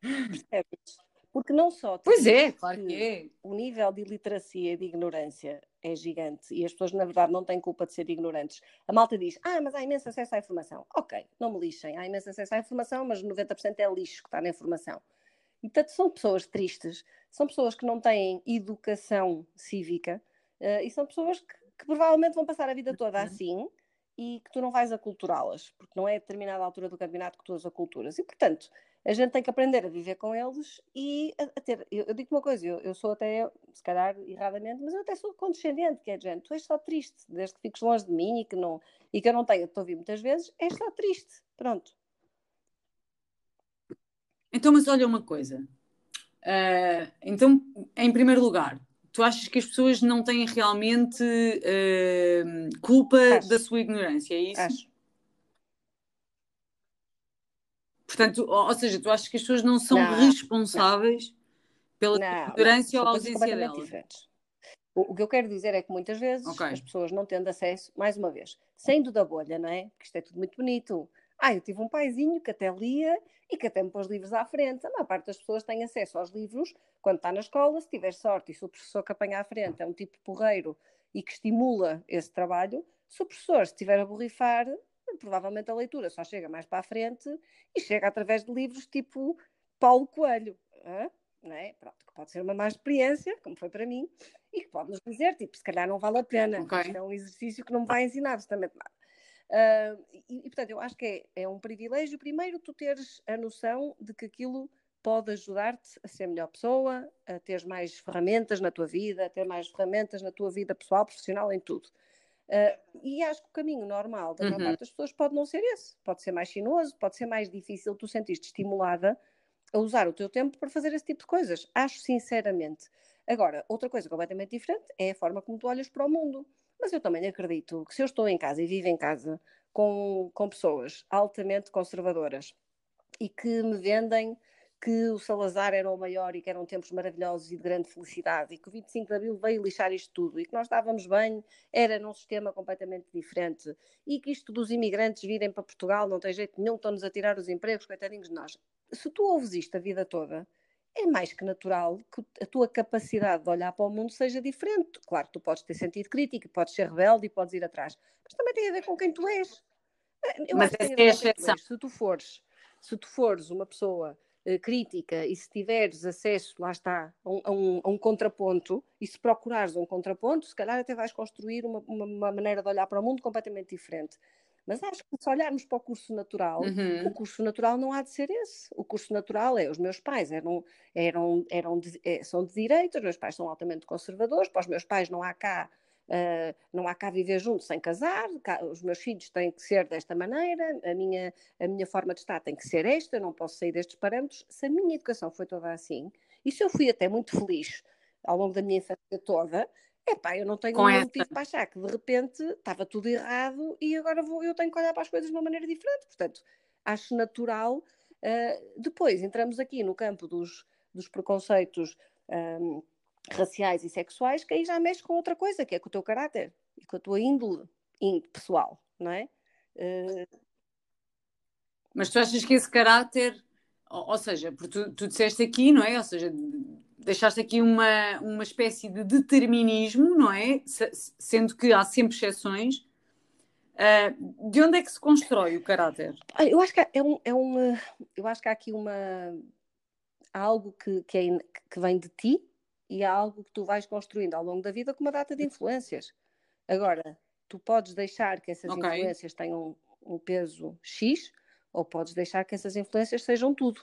S2: Percebes? Porque não só.
S1: Pois é, claro que é.
S2: O nível de iliteracia e de ignorância é gigante e as pessoas, na verdade, não têm culpa de ser ignorantes. A malta diz: Ah, mas há imenso acesso à informação. Ok, não me lixem, há imenso acesso à informação, mas 90% é lixo que está na informação. E, portanto, são pessoas tristes, são pessoas que não têm educação cívica uh, e são pessoas que, que, provavelmente vão passar a vida toda uhum. assim e que tu não vais aculturá-las, porque não é a determinada altura do campeonato que tu as aculturas. E, portanto, a gente tem que aprender a viver com eles e a, a ter. Eu, eu, digo uma coisa, eu, eu, sou até, se calhar erradamente, mas eu até sou condescendente, que é gente, tu és só triste, desde que fiques longe de mim e que, não, e que eu não tenho, te ouvi muitas vezes, és só triste. Pronto.
S1: Então, mas olha uma coisa. Uh, então, em primeiro lugar, tu achas que as pessoas não têm realmente uh, culpa Acho. da sua ignorância, é isso?
S2: Acho.
S1: Portanto, ou, seja, tu achas que as pessoas não são não, responsáveis não. pela não, ignorância ou ausência dela? Diferentes.
S2: O, o, que eu quero dizer é que muitas vezes okay. as pessoas não tendo acesso, mais uma vez, saindo da bolha, não é? Porque isto é tudo muito bonito. Ah, eu tive um paizinho que até lia e que até me pôs livros à frente. A maior parte das pessoas tem acesso aos livros quando está na escola, se tiver sorte e se o professor que apanha à frente é um tipo porreiro e que estimula esse trabalho, se o professor estiver a borrifar, provavelmente a leitura só chega mais para a frente e chega através de livros tipo Paulo Coelho, não é? Pronto, que pode ser uma má experiência, como foi para mim, e que pode nos dizer, tipo, se calhar não vale a pena, okay. é um exercício que não me vai ensinar absolutamente nada. Uh, e, e, portanto, eu acho que é, é um privilégio, primeiro, tu teres a noção de que aquilo pode ajudar-te a ser melhor pessoa, a ter mais ferramentas na tua vida, a ter mais ferramentas na tua vida pessoal, profissional, em tudo. Uh, e acho que o caminho normal da maior uhum. parte das pessoas pode não ser esse. Pode ser mais sinuoso, pode ser mais difícil tu sentiste estimulada a usar o teu tempo para fazer esse tipo de coisas. Acho sinceramente. Agora, outra coisa completamente diferente é a forma como tu olhas para o mundo. Mas eu também acredito que se eu estou em casa e vivo em casa com, com pessoas altamente conservadoras e que me vendem que o Salazar era o maior e que eram tempos maravilhosos e de grande felicidade e que o 25 de Abril veio lixar isto tudo e que nós estávamos bem, era num sistema completamente diferente e que isto dos imigrantes virem para Portugal não tem jeito nenhum, estão-nos a tirar os empregos, coitadinhos de nós. Se tu ouves isto a vida toda, é mais que natural que a tua capacidade de olhar para o mundo seja diferente. Claro que tu podes ter sentido crítico, podes ser rebelde e podes ir atrás, mas também tem a ver com quem tu és.
S1: Eu mas essa é a exceção.
S2: Se tu fores, se tu fores uma pessoa crítica e se tiveres acesso, lá está, a um, a, um, a um, contraponto, e se procurares um contraponto, se calhar até vais construir uma, uma, uma, maneira de olhar para o mundo completamente diferente. Mas acho que se olharmos para o curso natural, uhum. o curso natural não há de ser esse. O curso natural é, os meus pais eram, eram, eram de, é, são de direita, os meus pais são altamente conservadores, para os meus pais não há cá Uh, não há cá viver junto sem casar, cá, os meus filhos têm que ser desta maneira, a minha, a minha forma de estar tem que ser esta, eu não posso sair destes parâmetros. Se a minha educação foi toda assim, e se eu fui até muito feliz ao longo da minha infância toda, epá, eu não tenho nenhum motivo para achar que de repente estava tudo errado e agora vou, eu tenho que olhar para as coisas de uma maneira diferente. Portanto, acho natural. Uh, depois entramos aqui no campo dos, dos preconceitos um, raciais e sexuais, que aí já mexe com outra coisa, que é com o teu caráter e com a tua índole pessoal, não é? Uh...
S1: Mas tu achas que esse caráter, ou, ou seja, porque tu, tu disseste aqui, não é? Ou seja, deixaste aqui uma, uma espécie de determinismo, não é? Sendo que há sempre exceções. Uh, de onde é que se constrói o caráter?
S2: Eu acho que é um, é um eu acho que há aqui uma há algo que, que, é, que vem de ti e há algo que tu vais construindo ao longo da vida com uma data de influências. Agora, tu podes deixar que essas okay. influências tenham um peso X ou podes deixar que essas influências sejam tudo.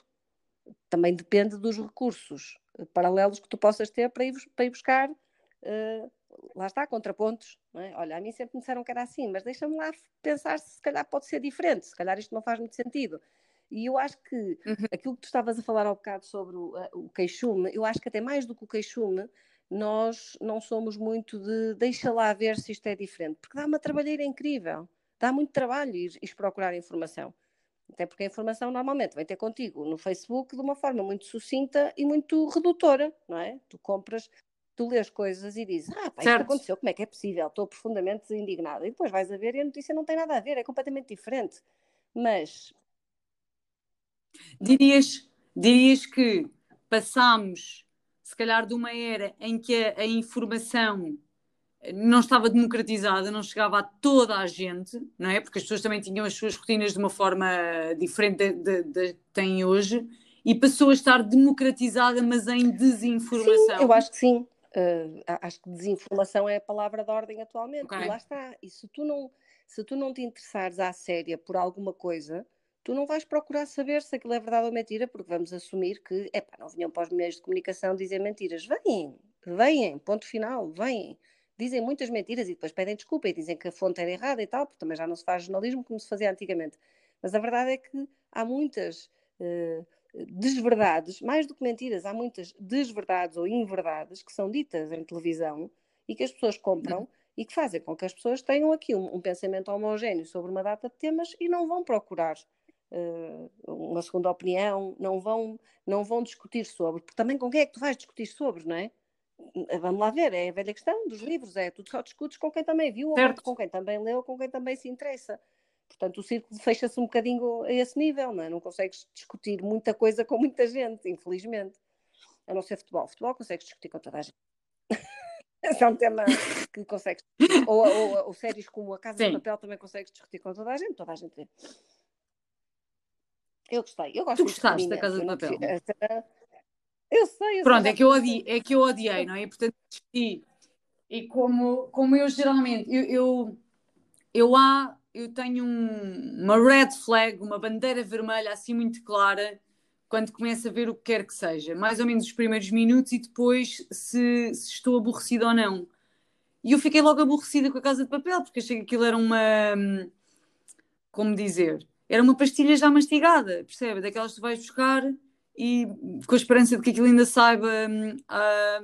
S2: Também depende dos recursos paralelos que tu possas ter para ir, para ir buscar, uh, lá está, contrapontos. É? Olha, a mim sempre me disseram que era assim, mas deixa-me lá pensar se se calhar pode ser diferente, se calhar isto não faz muito sentido. E eu acho que uhum. aquilo que tu estavas a falar há um bocado sobre o, o queixume, eu acho que até mais do que o queixume, nós não somos muito de deixa lá ver se isto é diferente, porque dá uma trabalheira incrível, dá muito trabalho ir, ir procurar informação. Até porque a informação normalmente vem ter contigo no Facebook de uma forma muito sucinta e muito redutora, não é? Tu compras, tu lês coisas e dizes, ah, pá, isto aconteceu, como é que é possível? Estou profundamente indignada. E depois vais a ver e a notícia não tem nada a ver, é completamente diferente. Mas.
S1: Dirias, dirias que passámos, se calhar, de uma era em que a, a informação não estava democratizada, não chegava a toda a gente, não é? Porque as pessoas também tinham as suas rotinas de uma forma diferente da que têm hoje, e passou a estar democratizada, mas em desinformação.
S2: Sim, eu acho que sim. Uh, acho que desinformação é a palavra de ordem atualmente. Okay. E lá está. E se tu, não, se tu não te interessares à séria por alguma coisa, tu não vais procurar saber se aquilo é verdade ou mentira, porque vamos assumir que, epá, não vinham para os meios de comunicação dizer mentiras. Vêm, vêm, ponto final, vêm dizem muitas mentiras e depois pedem desculpa e dizem que a fonte era errada e tal, porque também já não se faz jornalismo como se fazia antigamente. Mas a verdade é que há muitas uh, desverdades, mais do que mentiras, há muitas desverdades ou inverdades que são ditas em televisão e que as pessoas compram e que fazem com que as pessoas tenham aqui um, um pensamento homogéneo sobre uma data de temas e não vão procurar uma segunda opinião, não vão, não vão discutir sobre, porque também com quem é que tu vais discutir sobre, não é? vamos lá ver, é a velha questão dos livros, é tu só discutes com quem também viu, certo. ou com quem também leu, ou com quem também se interessa. Portanto, o círculo fecha-se um bocadinho a esse nível, não é? Não consegues discutir muita coisa com muita gente, infelizmente. A não ser futebol. Futebol consegues discutir com toda a gente. *laughs* Esse é um tema que consegues. Ou, ou, ou séries como A Casa Sim. de Papel também consegues discutir com toda a gente, toda a gente vê. Eu gostei. Eu gosto
S1: tu gostaste da Casa de Papel?
S2: Eu sei, eu
S1: Pronto,
S2: sei.
S1: é que eu odiei, é que eu odiei, não é? E portanto desisti. E como, como eu geralmente, eu, eu, eu há, eu tenho um, uma red flag, uma bandeira vermelha assim muito clara quando começo a ver o que quer que seja, mais ou menos os primeiros minutos e depois se, se estou aborrecida ou não. E eu fiquei logo aborrecida com a Casa de Papel, porque achei que aquilo era uma. Como dizer? Era uma pastilha já mastigada, percebe? Daquelas que tu vais buscar e com a esperança de que aquilo ainda saiba hum, a,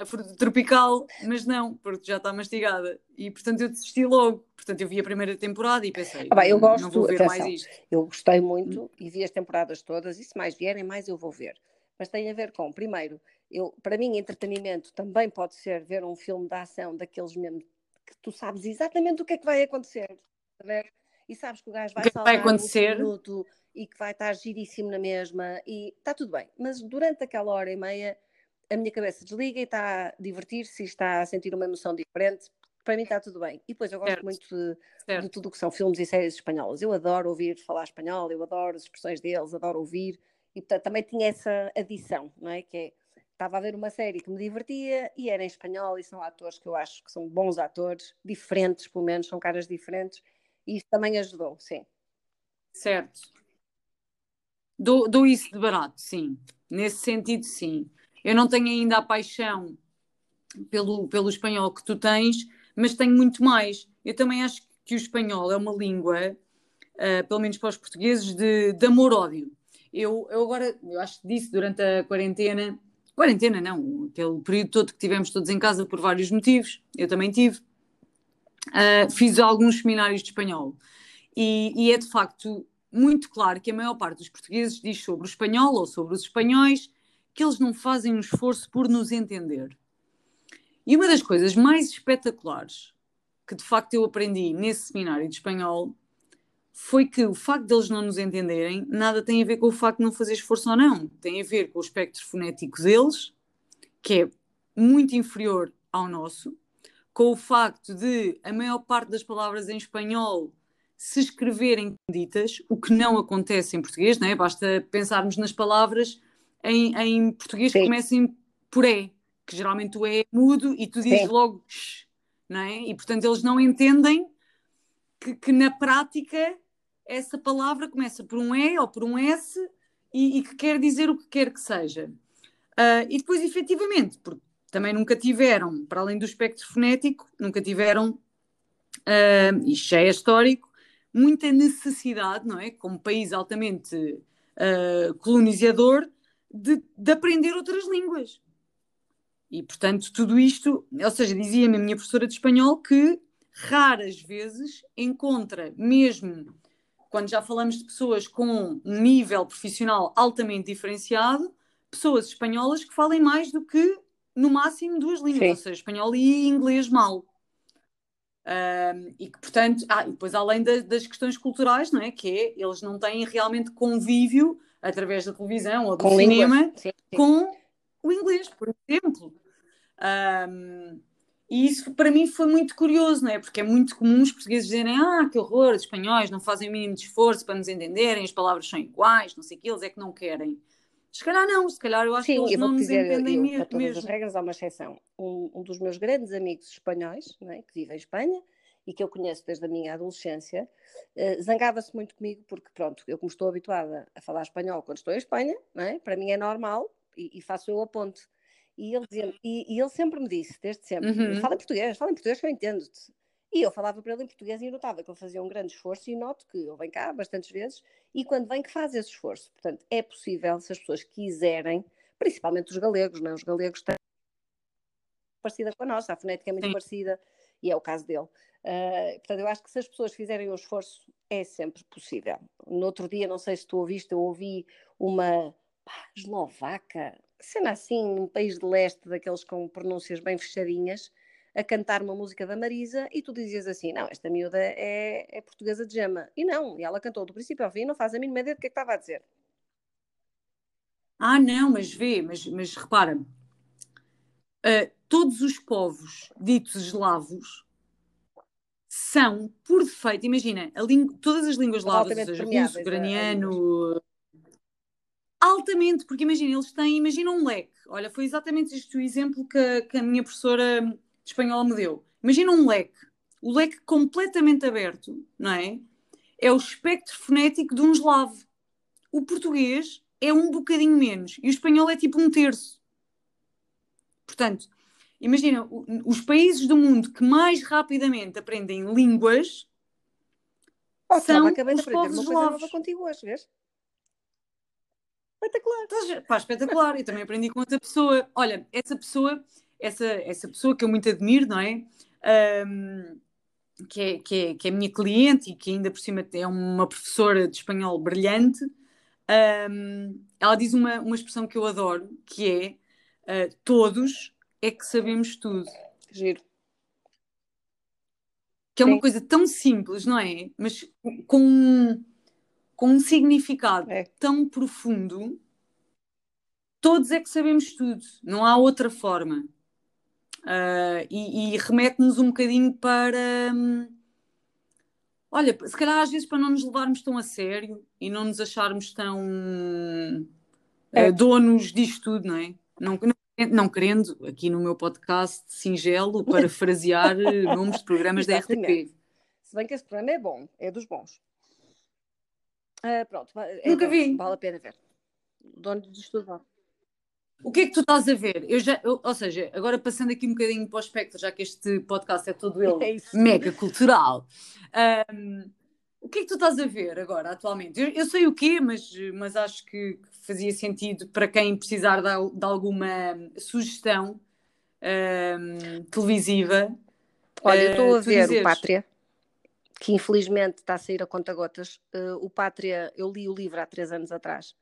S1: a fruta tropical, mas não, porque já está mastigada. E portanto eu desisti logo. Portanto, eu vi a primeira temporada e pensei,
S2: ah, bem, eu gosto, não vou ver atenção, mais isto. Eu gostei muito e vi as temporadas todas, e se mais vierem, mais eu vou ver. Mas tem a ver com, primeiro, eu, para mim, entretenimento também pode ser ver um filme de ação daqueles mesmo que tu sabes exatamente o que é que vai acontecer. E sabes que o gajo vai,
S1: que vai acontecer?
S2: um minuto e que vai estar giríssimo na mesma e está tudo bem. Mas durante aquela hora e meia a minha cabeça desliga e está a divertir-se e está a sentir uma emoção diferente. Para mim está tudo bem. E depois eu gosto certo. muito de, de tudo o que são filmes e séries espanholas. Eu adoro ouvir falar espanhol, eu adoro as expressões deles, adoro ouvir. E portanto também tinha essa adição, não é? Que é, estava a ver uma série que me divertia e era em espanhol e são atores que eu acho que são bons atores, diferentes pelo menos, são caras diferentes. E isso também ajudou, sim.
S1: Certo. Dou, dou isso de barato, sim. Nesse sentido, sim. Eu não tenho ainda a paixão pelo, pelo espanhol que tu tens, mas tenho muito mais. Eu também acho que o espanhol é uma língua, uh, pelo menos para os portugueses, de, de amor-ódio. Eu, eu agora, eu acho que disse durante a quarentena, quarentena não, aquele período todo que tivemos todos em casa por vários motivos, eu também tive, uh, fiz alguns seminários de espanhol. E, e, é de facto muito claro que a maior parte dos portugueses diz sobre o espanhol ou sobre os espanhóis que eles não fazem um esforço por nos entender. E uma das coisas mais espetaculares que de facto eu aprendi nesse seminário de espanhol foi que o facto de eles não nos entenderem nada tem a ver com o facto de não fazer esforço ou não. Tem a ver com o espectro fonético deles, que é muito inferior ao nosso, com o facto de a maior parte das palavras em espanhol se escreverem ditas, o que não acontece em português, não é? Basta pensarmos nas palavras em, em português Sim. que comecem por E, que geralmente o E é mudo e tu dizes Sim. logo Shh, não é? E portanto eles não entendem que, que, na prática essa palavra começa por um E ou por um S e, e que quer dizer o que quer que seja. Uh, e depois, efetivamente, porque também nunca tiveram, para além do espectro fonético, nunca tiveram, uh, isto já é histórico, muita necessidade, não é? Como país altamente uh, colonizador, de, de, aprender outras línguas. E, portanto, tudo isto, ou seja, dizia-me a minha professora de espanhol que raras vezes encontra, mesmo quando já falamos de pessoas com um nível profissional altamente diferenciado, pessoas espanholas que falem mais do que, no máximo, duas línguas, Sim. ou seja, espanhol e inglês mal. Um, e que, portanto, ah, e depois além da, das questões culturais, não é? Que é, eles não têm realmente convívio através da televisão ou do com cinema sim, sim. com o inglês, por exemplo. Um, e isso para mim foi muito curioso, não é? Porque é muito comum os portugueses dizerem ah, que horror, os espanhóis não fazem o mínimo de esforço para nos entenderem, as palavras são iguais, não sei o que, eles é que não querem. Se calhar não, se calhar eu acho
S2: Sim,
S1: que eles não nos
S2: dizer,
S1: entendem
S2: eu,
S1: mesmo.
S2: Para todas as regras há uma exceção. Um, um dos meus grandes amigos espanhóis, é? que vive em Espanha e que eu conheço desde a minha adolescência, uh, zangava-se muito comigo porque, pronto, eu como estou habituada a falar espanhol quando estou em Espanha, é? para mim é normal e, e faço eu a ponte. E ele, dizia, e, e, ele sempre me disse, desde sempre, uhum. fala em português, fala em português que eu entendo-te. E eu falava para ele em português e notava que ele fazia um grande esforço e noto que ele vem cá bastantes vezes e quando vem que faz esse esforço. Portanto, é possível, se as pessoas quiserem, principalmente os galegos, não é? os galegos têm parecida com a nossa, a fonética é muito Sim. parecida e é o caso dele. Uh, portanto, eu acho que se as pessoas fizerem o esforço, é sempre possível. No outro dia, não sei se tu ouviste, eu ouvi uma pá, eslovaca, cena assim, num país de leste, daqueles com pronúncias bem fechadinhas, a cantar uma música da Marisa e tu dizias assim: não, esta miúda é, é portuguesa de jama. E não, e ela cantou do princípio ao fim, não faz a mínima ideia do que é que estava a dizer.
S1: Ah, não, mas vê, mas, mas repara, uh, todos os povos ditos eslavos são, por defeito, imagina, todas as línguas eslavas, ou seja, russo, ucraniano, altamente, porque imagina, eles têm, imagina um leque. Olha, foi exatamente este o exemplo que, que a minha professora de espanhol me deu. Imagina um leque, o leque completamente aberto, não é? É o espectro fonético de um eslavo. O português é um bocadinho menos e o espanhol é tipo um terço. Portanto, imagina, os países do mundo que mais rapidamente aprendem línguas oh, são acabei os de povos eslavos.
S2: contigo hoje, vês?
S1: Espetacular. Pá, espetacular. Eu também aprendi com outra pessoa. Olha, essa pessoa, essa, essa pessoa que eu muito admiro, não é? Um, que, é, que, é, que é minha cliente e que ainda por cima é uma professora de espanhol brilhante. Um, ela diz uma, uma expressão que eu adoro, que é uh, todos é que sabemos tudo.
S2: Giro.
S1: Que é uma Sim. coisa tão simples, não é? Mas com com um significado é. tão profundo, todos é que sabemos tudo, não há outra forma. Uh, e, e remete-nos um bocadinho para. Hum, olha, se calhar às vezes para não nos levarmos tão a sério e não nos acharmos tão é. uh, donos disto tudo, não é? Não, não, não, querendo, aqui no meu podcast singelo, *laughs* parafrasear nomes de programas da RTP.
S2: Se bem que esse programa é bom, é dos bons. Uh, pronto,
S1: é nunca bom, vi.
S2: Vale a pena ver. Dono de estudo.
S1: O que é que tu estás a ver? Eu já, eu, ou seja, agora passando aqui um bocadinho para o espectro, já que este podcast é todo ele *laughs* é mega cultural. Um, o que é que tu estás a ver agora, atualmente? Eu, eu, sei o quê, mas, mas acho que fazia sentido para quem precisar de, de alguma sugestão um, televisiva.
S2: Olha, eu estou a uh, ver dizeres. o Pátria que infelizmente está a sair a conta-gotas. Uh, o Pátria, eu li o livro há três anos atrás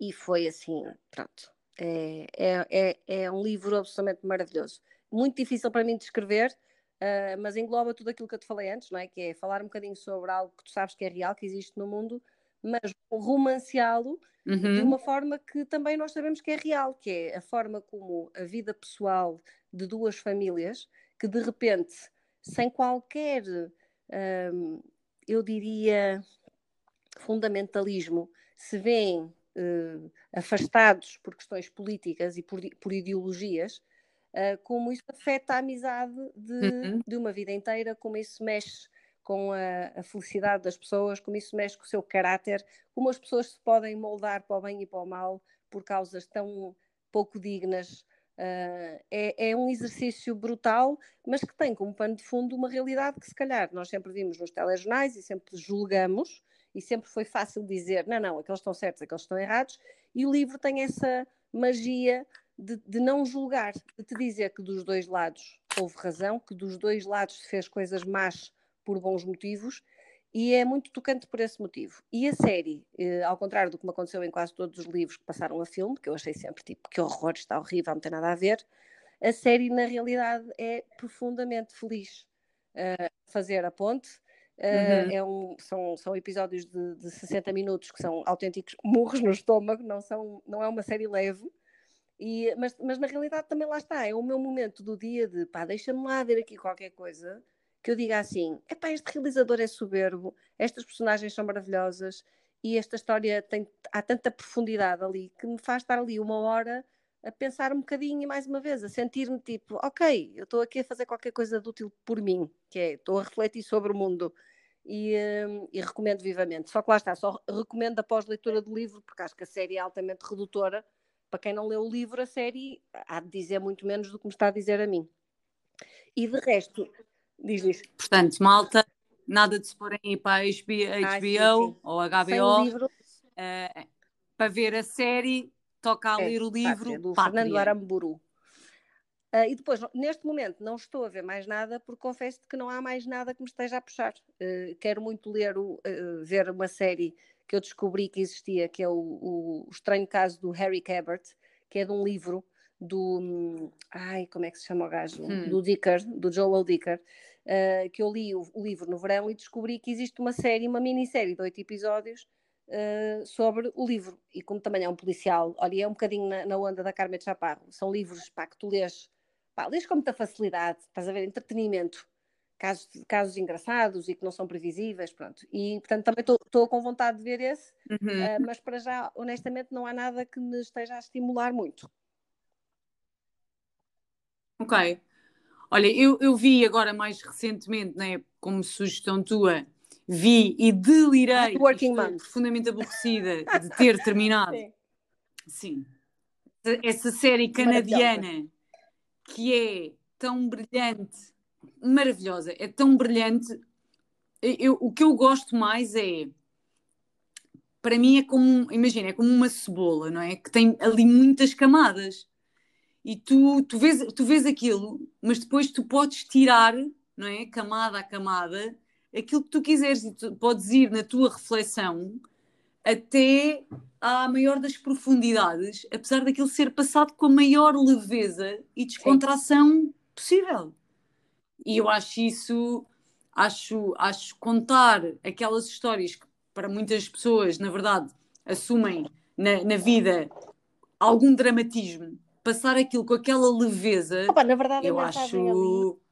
S2: e foi assim, pronto. É, é, é, é um livro absolutamente maravilhoso. Muito difícil para mim de escrever, uh, mas engloba tudo aquilo que eu te falei antes, não é? Que é falar um bocadinho sobre algo que tu sabes que é real, que existe no mundo, mas romanceá-lo uhum. de uma forma que também nós sabemos que é real, que é a forma como a vida pessoal de duas famílias que de repente, sem qualquer, hum, eu diria, fundamentalismo, se veem uh, afastados por questões políticas e por, por ideologias, uh, como isso afeta a amizade de, uhum. de, uma vida inteira, como isso mexe com a, a, felicidade das pessoas, como isso mexe com o seu caráter, como as pessoas se podem moldar para o bem e para o mal por causas tão pouco dignas. Uh, é, é, um exercício brutal, mas que tem como pano de fundo uma realidade que, se calhar, nós sempre vimos nos telejornais e sempre julgamos, e sempre foi fácil dizer: não, não, aqueles estão certos, aqueles estão errados, e o livro tem essa magia de, de, não julgar, de te dizer que dos dois lados houve razão, que dos dois lados se fez coisas más por bons motivos, e é muito tocante por esse motivo. E a série, eh, ao contrário do que me aconteceu em quase todos os livros que passaram a filme, que eu achei sempre tipo, que horror, está horrível, não tem nada a ver, a série na realidade é profundamente feliz. Uh, fazer a ponte Uh, é um, são, são episódios de, de 60 minutos que são autênticos murros no estômago, não, são, não é uma série leve. E, mas, mas na realidade também lá está, é o meu momento do dia de pá, deixa-me lá ver aqui qualquer coisa que eu diga assim: é pá, este realizador é soberbo, estas personagens são maravilhosas e esta história tem, há tanta profundidade ali que me faz estar ali uma hora a pensar um bocadinho e mais uma vez, a sentir-me tipo, ok, eu estou aqui a fazer qualquer coisa de útil por mim, que é, estou a refletir sobre o mundo e, um, e, recomendo vivamente. Só que lá está, só recomendo após leitura do livro, porque acho que a série é altamente redutora. Para quem não leu o livro, a série há de dizer muito menos do que me está a dizer a mim. E de resto, diz isso.
S1: Portanto, malta, nada de se porem aí para a HBO, ah, sim, sim. ou HBO livro... uh, para ver a série toca a é, ler o livro.
S2: do Pátria. Fernando Aramburu. Uh, e depois, neste momento, não estou a ver mais nada, porque confesso que não há mais nada que me esteja a puxar. Uh, quero muito ler, o, uh, ver uma série que eu descobri que existia, que é o, o, Estranho Caso do Harry Cabert, que é de um livro do. Hum, ai, como é que se chama o gajo? Hum. Do Dicker, do Joel Dicker. que eu li o, o livro no verão e descobri que existe uma série, uma minissérie de oito episódios, uh, sobre o livro. E como também é um policial, olha, é um bocadinho na, na onda da Carmen de Chaparro. São livros pá, que tu lês, pá, lês com muita facilidade, estás a ver, entretenimento. Casos, casos engraçados e que não são previsíveis, pronto. E, portanto, também estou com vontade de ver esse, uhum. uh, mas para já, honestamente, não há nada que me esteja a estimular muito.
S1: Ok. Olha, eu, eu vi agora mais recentemente, né, como sugestão tua, vi e delirei,
S2: Working
S1: profundamente aborrecida de ter terminado. Sim. Sim. Essa série canadiana que é tão brilhante, maravilhosa, é tão brilhante. Eu, o que eu gosto mais é para mim é como, imagina, é como uma cebola, não é? Que tem ali muitas camadas. E tu, tu, vês, tu vês aquilo, mas depois tu podes tirar, não é? Camada a camada, aquilo que tu quiseres e tu podes ir na tua reflexão até à maior das profundidades, apesar daquilo ser passado com a maior leveza e descontração Sim. possível. E eu acho isso, acho, acho contar aquelas histórias que para muitas pessoas, na verdade, assumem na, na vida algum dramatismo, passar aquilo com aquela leveza,
S2: Opa, na verdade,
S1: eu acho.
S2: Ali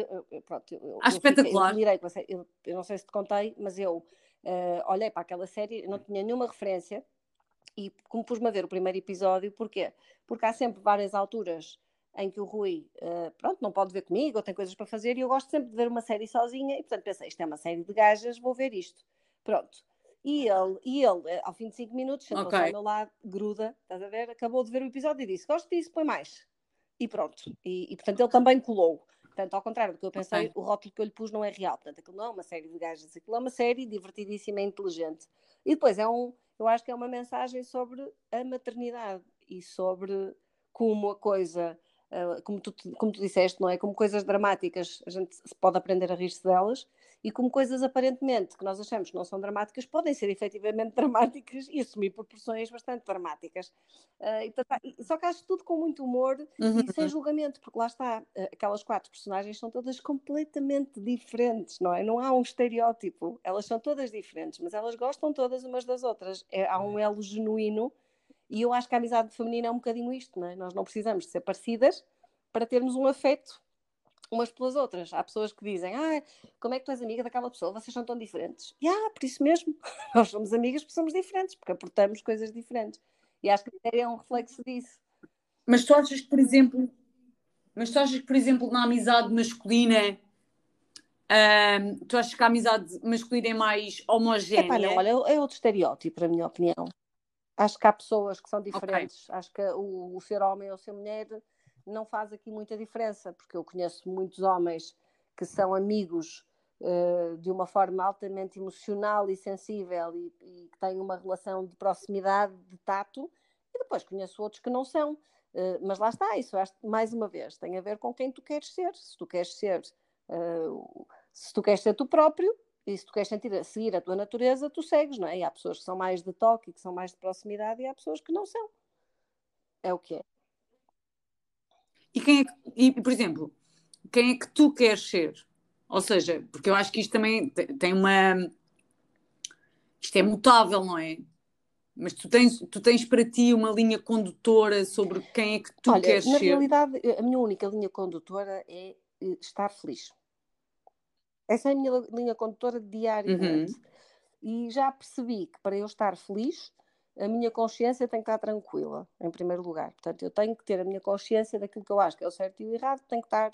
S2: eu, eu, pronto, eu,
S1: Acho espetacular.
S2: Fiquei, eu, eu, não sei se te contei, mas eu uh, olhei para aquela série, não tinha nenhuma referência e como pus-me a ver o primeiro episódio, porquê? Porque há sempre várias alturas em que o Rui, uh, pronto, não pode ver comigo ou tem coisas para fazer e eu gosto sempre de ver uma série sozinha e portanto pensei, isto é uma série de gajas, vou ver isto. Pronto. E ele, e ele eh, ao fim de 5 minutos, sentou-se okay. ao meu lado, gruda, estás a ver? Acabou de ver o episódio e disse, gosto disso, põe mais. E pronto. E, e portanto ele também colou. Portanto, ao contrário do que eu pensei, okay. o rótulo que eu lhe pus não é real. Portanto, aquilo não é uma série de gajas, aquilo é uma série divertidíssima e inteligente. E depois é um, eu acho que é uma mensagem sobre a maternidade e sobre como a coisa uh, como, tu, como tu disseste, não é? Como coisas dramáticas, a gente pode aprender a rir-se delas, e como coisas aparentemente que nós achamos que não são dramáticas, podem ser efetivamente *laughs* dramáticas e assumir proporções bastante dramáticas. Uh, só que acho tudo com muito humor uhum. e sem julgamento, porque lá está, uh, aquelas quatro personagens são todas completamente diferentes, não é? Não há um estereótipo, elas são todas diferentes, mas elas gostam todas umas das outras. É, há um elo genuíno e eu acho que a amizade feminina é um bocadinho isto, não é? Nós não precisamos de ser parecidas para termos um afeto umas pelas outras. Há pessoas que dizem, ah, como é que tu és amiga daquela pessoa? Vocês são tão diferentes. E ah, por isso mesmo, *laughs* nós somos amigas porque somos diferentes, porque aportamos coisas diferentes. E acho que é um reflexo disso.
S1: Mas tu achas que, por exemplo, mas tu achas que, por exemplo, na amizade masculina, tu achas que a amizade masculina é mais homogénea? Epá,
S2: não, olha, é outro estereótipo, na minha opinião. Acho que há pessoas que são diferentes. Okay. Acho que o, o ser homem ou ser mulher não faz aqui muita diferença, porque eu conheço muitos homens que são amigos uh, de uma forma altamente emocional e sensível e, e, que têm uma relação de proximidade, de tato, e depois conheço outros que não são. Uh, mas lá está, isso mais uma vez tem a ver com quem tu queres ser. Se tu queres ser, uh, se tu queres ser tu próprio, e se tu queres sentir, seguir a tua natureza, tu segues, não é? E há pessoas que são mais de toque, que são mais de proximidade, e há pessoas que não são. É o que é.
S1: E quem é que, e, por exemplo, quem é que tu queres ser? Ou seja, porque eu acho que isto também tem uma. Isto é mutável, não é? Mas tu tens, tu tens para ti uma linha condutora sobre quem é que tu
S2: Olha,
S1: queres
S2: na
S1: ser?
S2: Na realidade, a minha única linha condutora é eh, estar feliz. Essa é a minha linha condutora diariamente. Uhum. E já percebi que para eu estar feliz, a minha consciência tem que estar tranquila, em primeiro lugar. Portanto, eu tenho que ter a minha consciência daquilo que eu acho que é o certo e o errado, tem que estar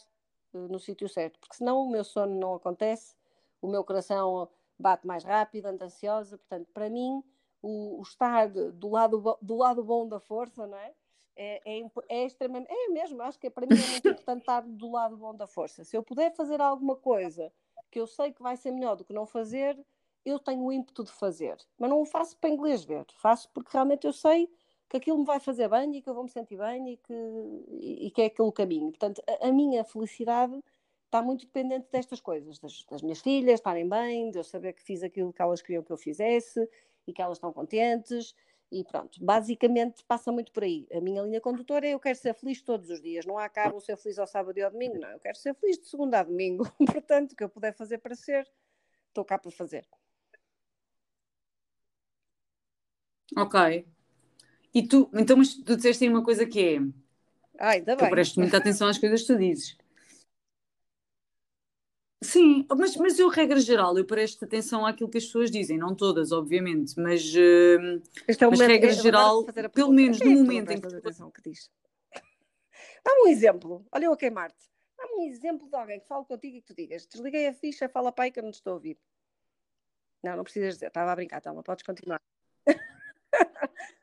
S2: uh, no sítio certo, porque senão o meu sono não acontece, o meu coração bate mais rápido, ando ansiosa. Portanto, para mim, o, o estar do lado, do lado bom da força, não é? É, é, é, extremamente, é mesmo, acho que é, para mim é muito importante estar do lado bom da força. Se eu puder fazer alguma coisa que eu sei que vai ser melhor do que não fazer, eu tenho o ímpeto de fazer, mas não o faço para inglês ver, faço porque realmente eu sei que aquilo me vai fazer bem e que eu vou me sentir bem e que, e, que é aquele caminho. Portanto, a, a, minha felicidade está muito dependente destas coisas, das, das, minhas filhas estarem bem, de eu saber que fiz aquilo que elas queriam que eu fizesse e que elas estão contentes. E pronto, basicamente passa muito por aí. A minha linha condutora é eu quero ser feliz todos os dias. Não há vou ser feliz ao sábado e ao domingo, não. Eu quero ser feliz de segunda a domingo. *laughs* Portanto, o que eu puder fazer para ser, estou cá para fazer.
S1: Ok. E tu, então, mas tu disseste aí uma coisa que é.
S2: Ah, ainda bem.
S1: Eu presto muita atenção às coisas que tu dizes. Sim, mas, mas eu, regra geral, eu presto atenção àquilo que as pessoas dizem, não todas, obviamente, mas, uh, é mas regra geral, pelo menos no momento em que.
S2: Atenção que diz. Dá-me um exemplo, olha eu a queimar-te. Dá-me um exemplo de alguém que fale contigo e que tu digas: desliguei a ficha, fala pai que eu não te estou a ouvir. Não, não precisas dizer, estava a brincar, Thelma, podes continuar.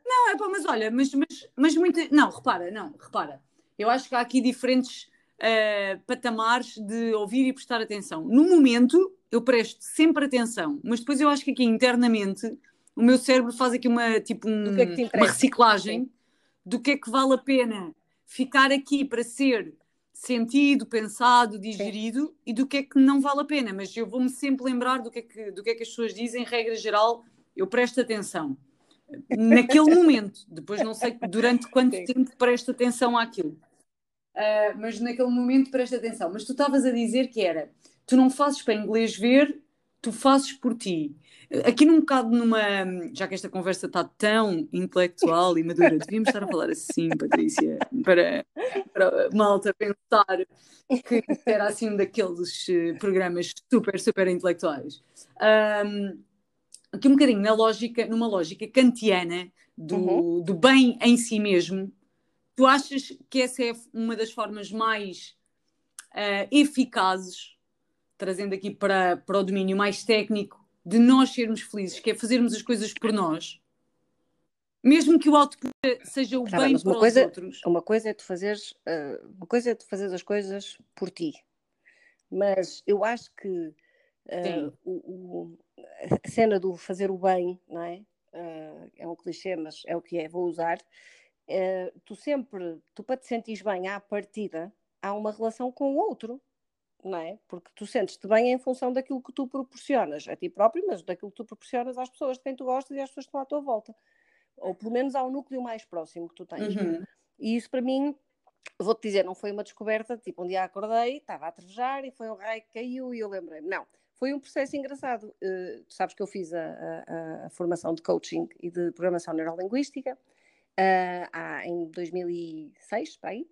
S1: Não, é pá, mas olha, mas, mas, mas muito. Não, repara, não, repara. Eu acho que há aqui diferentes uh, patamares de ouvir e prestar atenção. No momento, eu presto sempre atenção, mas depois eu acho que aqui internamente o meu cérebro faz aqui uma, tipo, um, é uma reciclagem Sim. do que é que vale a pena ficar aqui para ser sentido, pensado, digerido Sim. e do que é que não vale a pena. Mas eu vou-me sempre lembrar do que, é que, do que é que as pessoas dizem, regra geral, eu presto atenção naquele *laughs* momento. Depois não sei durante quanto Sim. tempo presta atenção àquilo. Uh, mas naquele momento presta atenção. Mas tu estavas a dizer que era, tu não fazes para inglês ver, tu fazes por ti. Aqui num bocado numa, já que esta conversa está tão intelectual e madura, devíamos estar a falar assim, Patrícia, para, para malta pensar que era assim um daqueles eh, programas super, super intelectuais. Um, aqui um bocadinho na lógica, numa lógica kantiana do, uhum. do bem em si mesmo, tu achas que essa é uma das formas mais uh, eficazes, trazendo aqui para, para o domínio mais técnico, de nós sermos felizes, que é fazermos as coisas por nós? Mesmo que o output seja o tá bem, bem para
S2: coisa,
S1: os outros.
S2: Uma coisa é tu fazeres, uh, uma coisa é tu fazeres as coisas por ti. Mas eu acho que uh, o, o, a cena do fazer o bem, não é? Uh, é um clichê, mas é o que é, vou usar. uh, tu sempre, tu para te sentires bem à partida, há uma relação com o outro, não é? Porque tu sentes-te bem em função daquilo que tu proporcionas a ti próprio, mas daquilo que tu proporcionas às pessoas de quem tu gostas e às pessoas que estão à tua volta. Ou pelo menos ao núcleo mais próximo que tu tens. Uhum. E isso para mim, vou-te dizer, não foi uma descoberta, tipo, um dia acordei, estava a trevejar e foi um raio que caiu e eu lembrei-me. Não, foi um processo engraçado. Uh, tu sabes que eu fiz a, a, a, formação de coaching e de programação neurolinguística uh, há, em 2006, para aí.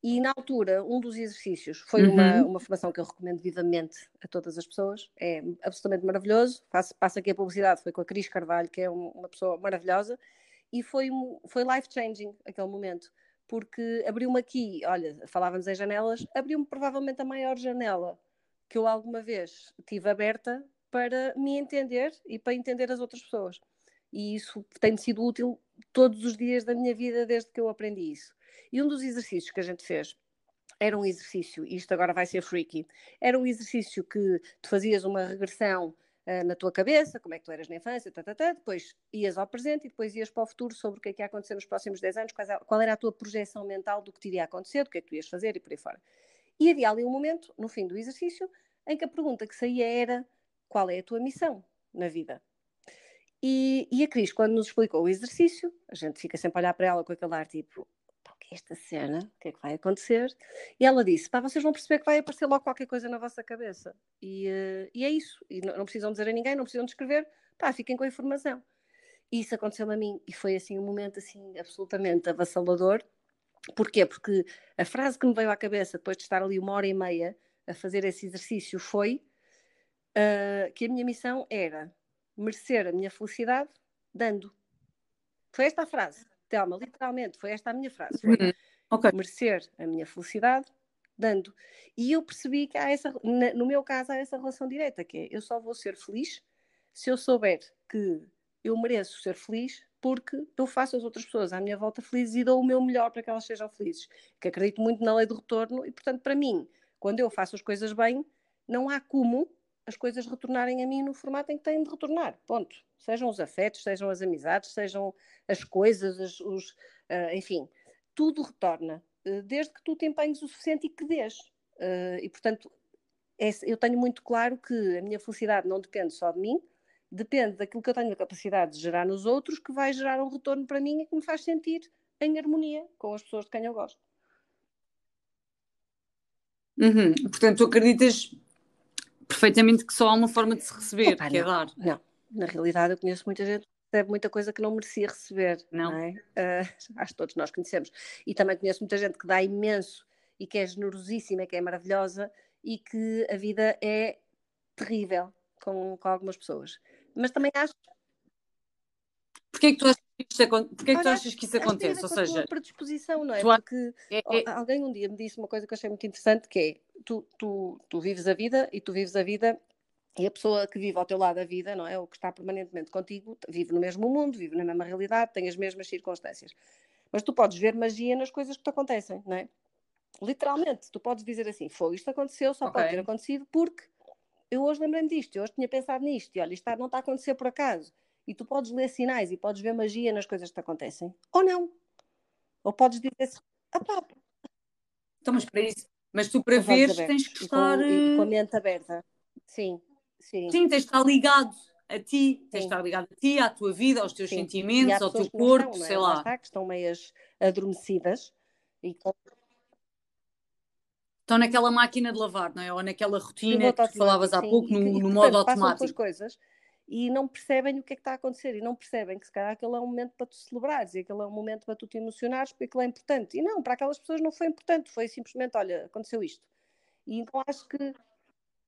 S2: E na altura, um dos exercícios foi uhum. uma, uma formação que eu recomendo vivamente a todas as pessoas, é absolutamente maravilhoso. Faço, passo aqui a publicidade, foi com a Cris Carvalho, que é um, uma pessoa maravilhosa, e foi, foi life-changing aquele momento, porque abriu-me aqui, olha, falávamos em janelas, abriu-me provavelmente a maior janela que eu alguma vez tive aberta para me entender e para entender as outras pessoas. E isso tem sido útil todos os dias da minha vida desde que eu aprendi isso. E um dos exercícios que a gente fez era um exercício, isto agora vai ser freaky, era um exercício que tu fazias uma regressão uh, na tua cabeça, como é que tu eras na infância, tá, tá, tá, depois ias ao presente e depois ias para o futuro sobre o que é que ia acontecer nos próximos 10 anos, qual era a tua projeção mental do que te iria acontecer, do que é que tu ias fazer e por aí fora. E havia ali um momento, no fim do exercício, em que a pergunta que saía era qual é a tua missão na vida? E, e a Cris, quando nos explicou o exercício, a gente fica sempre a olhar para ela com aquele ar tipo, esta cena, o que é que vai acontecer? E ela disse: pá, vocês vão perceber que vai aparecer logo qualquer coisa na vossa cabeça. E, uh, e é isso. E não, não, precisam dizer a ninguém, não precisam descrever, pá, fiquem com a informação. E isso aconteceu a mim e foi assim um momento assim absolutamente avassalador. Porquê? Porque a frase que me veio à cabeça depois de estar ali uma hora e meia a fazer esse exercício foi uh, que a minha missão era merecer a minha felicidade dando. Foi esta a frase. Telma, literalmente, foi esta a minha frase. Foi uhum. okay. merecer a minha felicidade dando. E eu percebi que há essa, no meu caso, há essa relação direta, que é eu só vou ser feliz se eu souber que eu mereço ser feliz porque eu faço as outras pessoas à minha volta felizes e dou o meu melhor para que elas sejam felizes. Que acredito muito na lei do retorno e, portanto, para mim, quando eu faço as coisas bem, não há como as coisas retornarem a mim no formato em que têm de retornar. Ponto. Sejam os afetos, sejam as amizades, sejam as coisas, as, os, uh, enfim, tudo retorna, uh, desde que tu te empenhes o suficiente e que dês. Uh, e, portanto, é, eu tenho muito claro que a minha felicidade não depende só de mim, depende daquilo que eu tenho a capacidade de gerar nos outros, que vai gerar um retorno para mim e que me faz sentir em harmonia com as pessoas de quem eu gosto.
S1: Uhum. Portanto, tu acreditas perfeitamente que só há uma forma de se receber, que
S2: é
S1: não, dar.
S2: Não, na realidade eu conheço muita gente que recebe muita coisa que não merecia receber, não, não é? Uh, *laughs* acho que todos nós conhecemos. E também conheço muita gente que dá imenso e que é generosíssima, que é maravilhosa e que a vida é terrível com, com algumas pessoas. Mas também acho
S1: Porquê é que tu achas Porquê é que tu achas que isso acontece? Ou seja,
S2: predisposição, não é? Porque é, é... alguém um dia me disse uma coisa que eu achei muito interessante, que é tu, tu, tu vives a vida e tu vives a vida e a pessoa que vive ao teu lado a vida, não é? O que está permanentemente contigo, vive no mesmo mundo, vive na mesma realidade, tem as mesmas circunstâncias. Mas tu podes ver magia nas coisas que te acontecem, não é? Literalmente, tu podes dizer assim: foi, isto aconteceu, só okay. pode ter acontecido porque eu hoje lembrei-me disto, eu hoje tinha pensado nisto, e olha, isto não está a acontecer por acaso. E tu podes ler sinais e podes ver magia nas coisas que te acontecem. Ou não. Ou podes dizer assim: ah pá.
S1: Então, mas para isso, mas tu para ver tens que estar.
S2: E com, e com a mente aberta. Sim, sim.
S1: Sim, tens de estar ligado a ti, tens de estar ligado a ti, à tua vida, aos teus Sim. sentimentos, ao teu corpo, estão, é? sei lá.
S2: Está, que estão meias adormecidas e
S1: Estão naquela máquina de lavar, não é? Ou naquela rotina que tu falavas há pouco, no, no modo automático.
S2: coisas e não percebem o que é que está a acontecer e não percebem que se calhar aquele é um momento para tu celebrares e aquele é um momento para tu te emocionares porque aquilo é importante. E não, para aquelas pessoas não foi importante, foi simplesmente, olha, aconteceu isto. E então acho que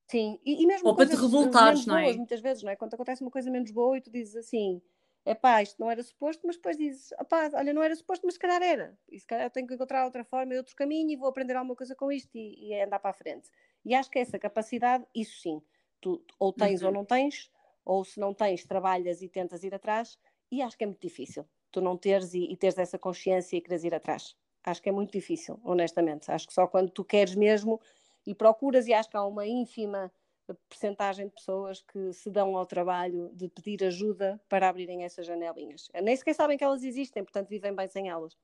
S2: sim, e, e mesmo
S1: Ou para te revoltares, não é?
S2: Boas, muitas vezes, não é? Quando acontece uma coisa menos boa e tu dizes assim, é pá, isto não era suposto, mas depois dizes, pá, olha, não era suposto, mas se calhar era. E se calhar tenho que encontrar outra forma e outro caminho e vou aprender alguma coisa com isto e, e andar para a frente. E acho que essa capacidade, isso sim, tu ou tens uhum. ou não tens, ou se não tens, trabalhas e tentas ir atrás, e acho que é muito difícil tu não teres e, e teres essa consciência e queres ir atrás. Acho que é muito difícil, honestamente. Acho que só quando tu queres mesmo e procuras, e acho que há uma ínfima percentagem de pessoas que se dão ao trabalho de pedir ajuda para abrirem essas janelinhas. Nem sequer sabem que elas existem, portanto vivem bem sem elas.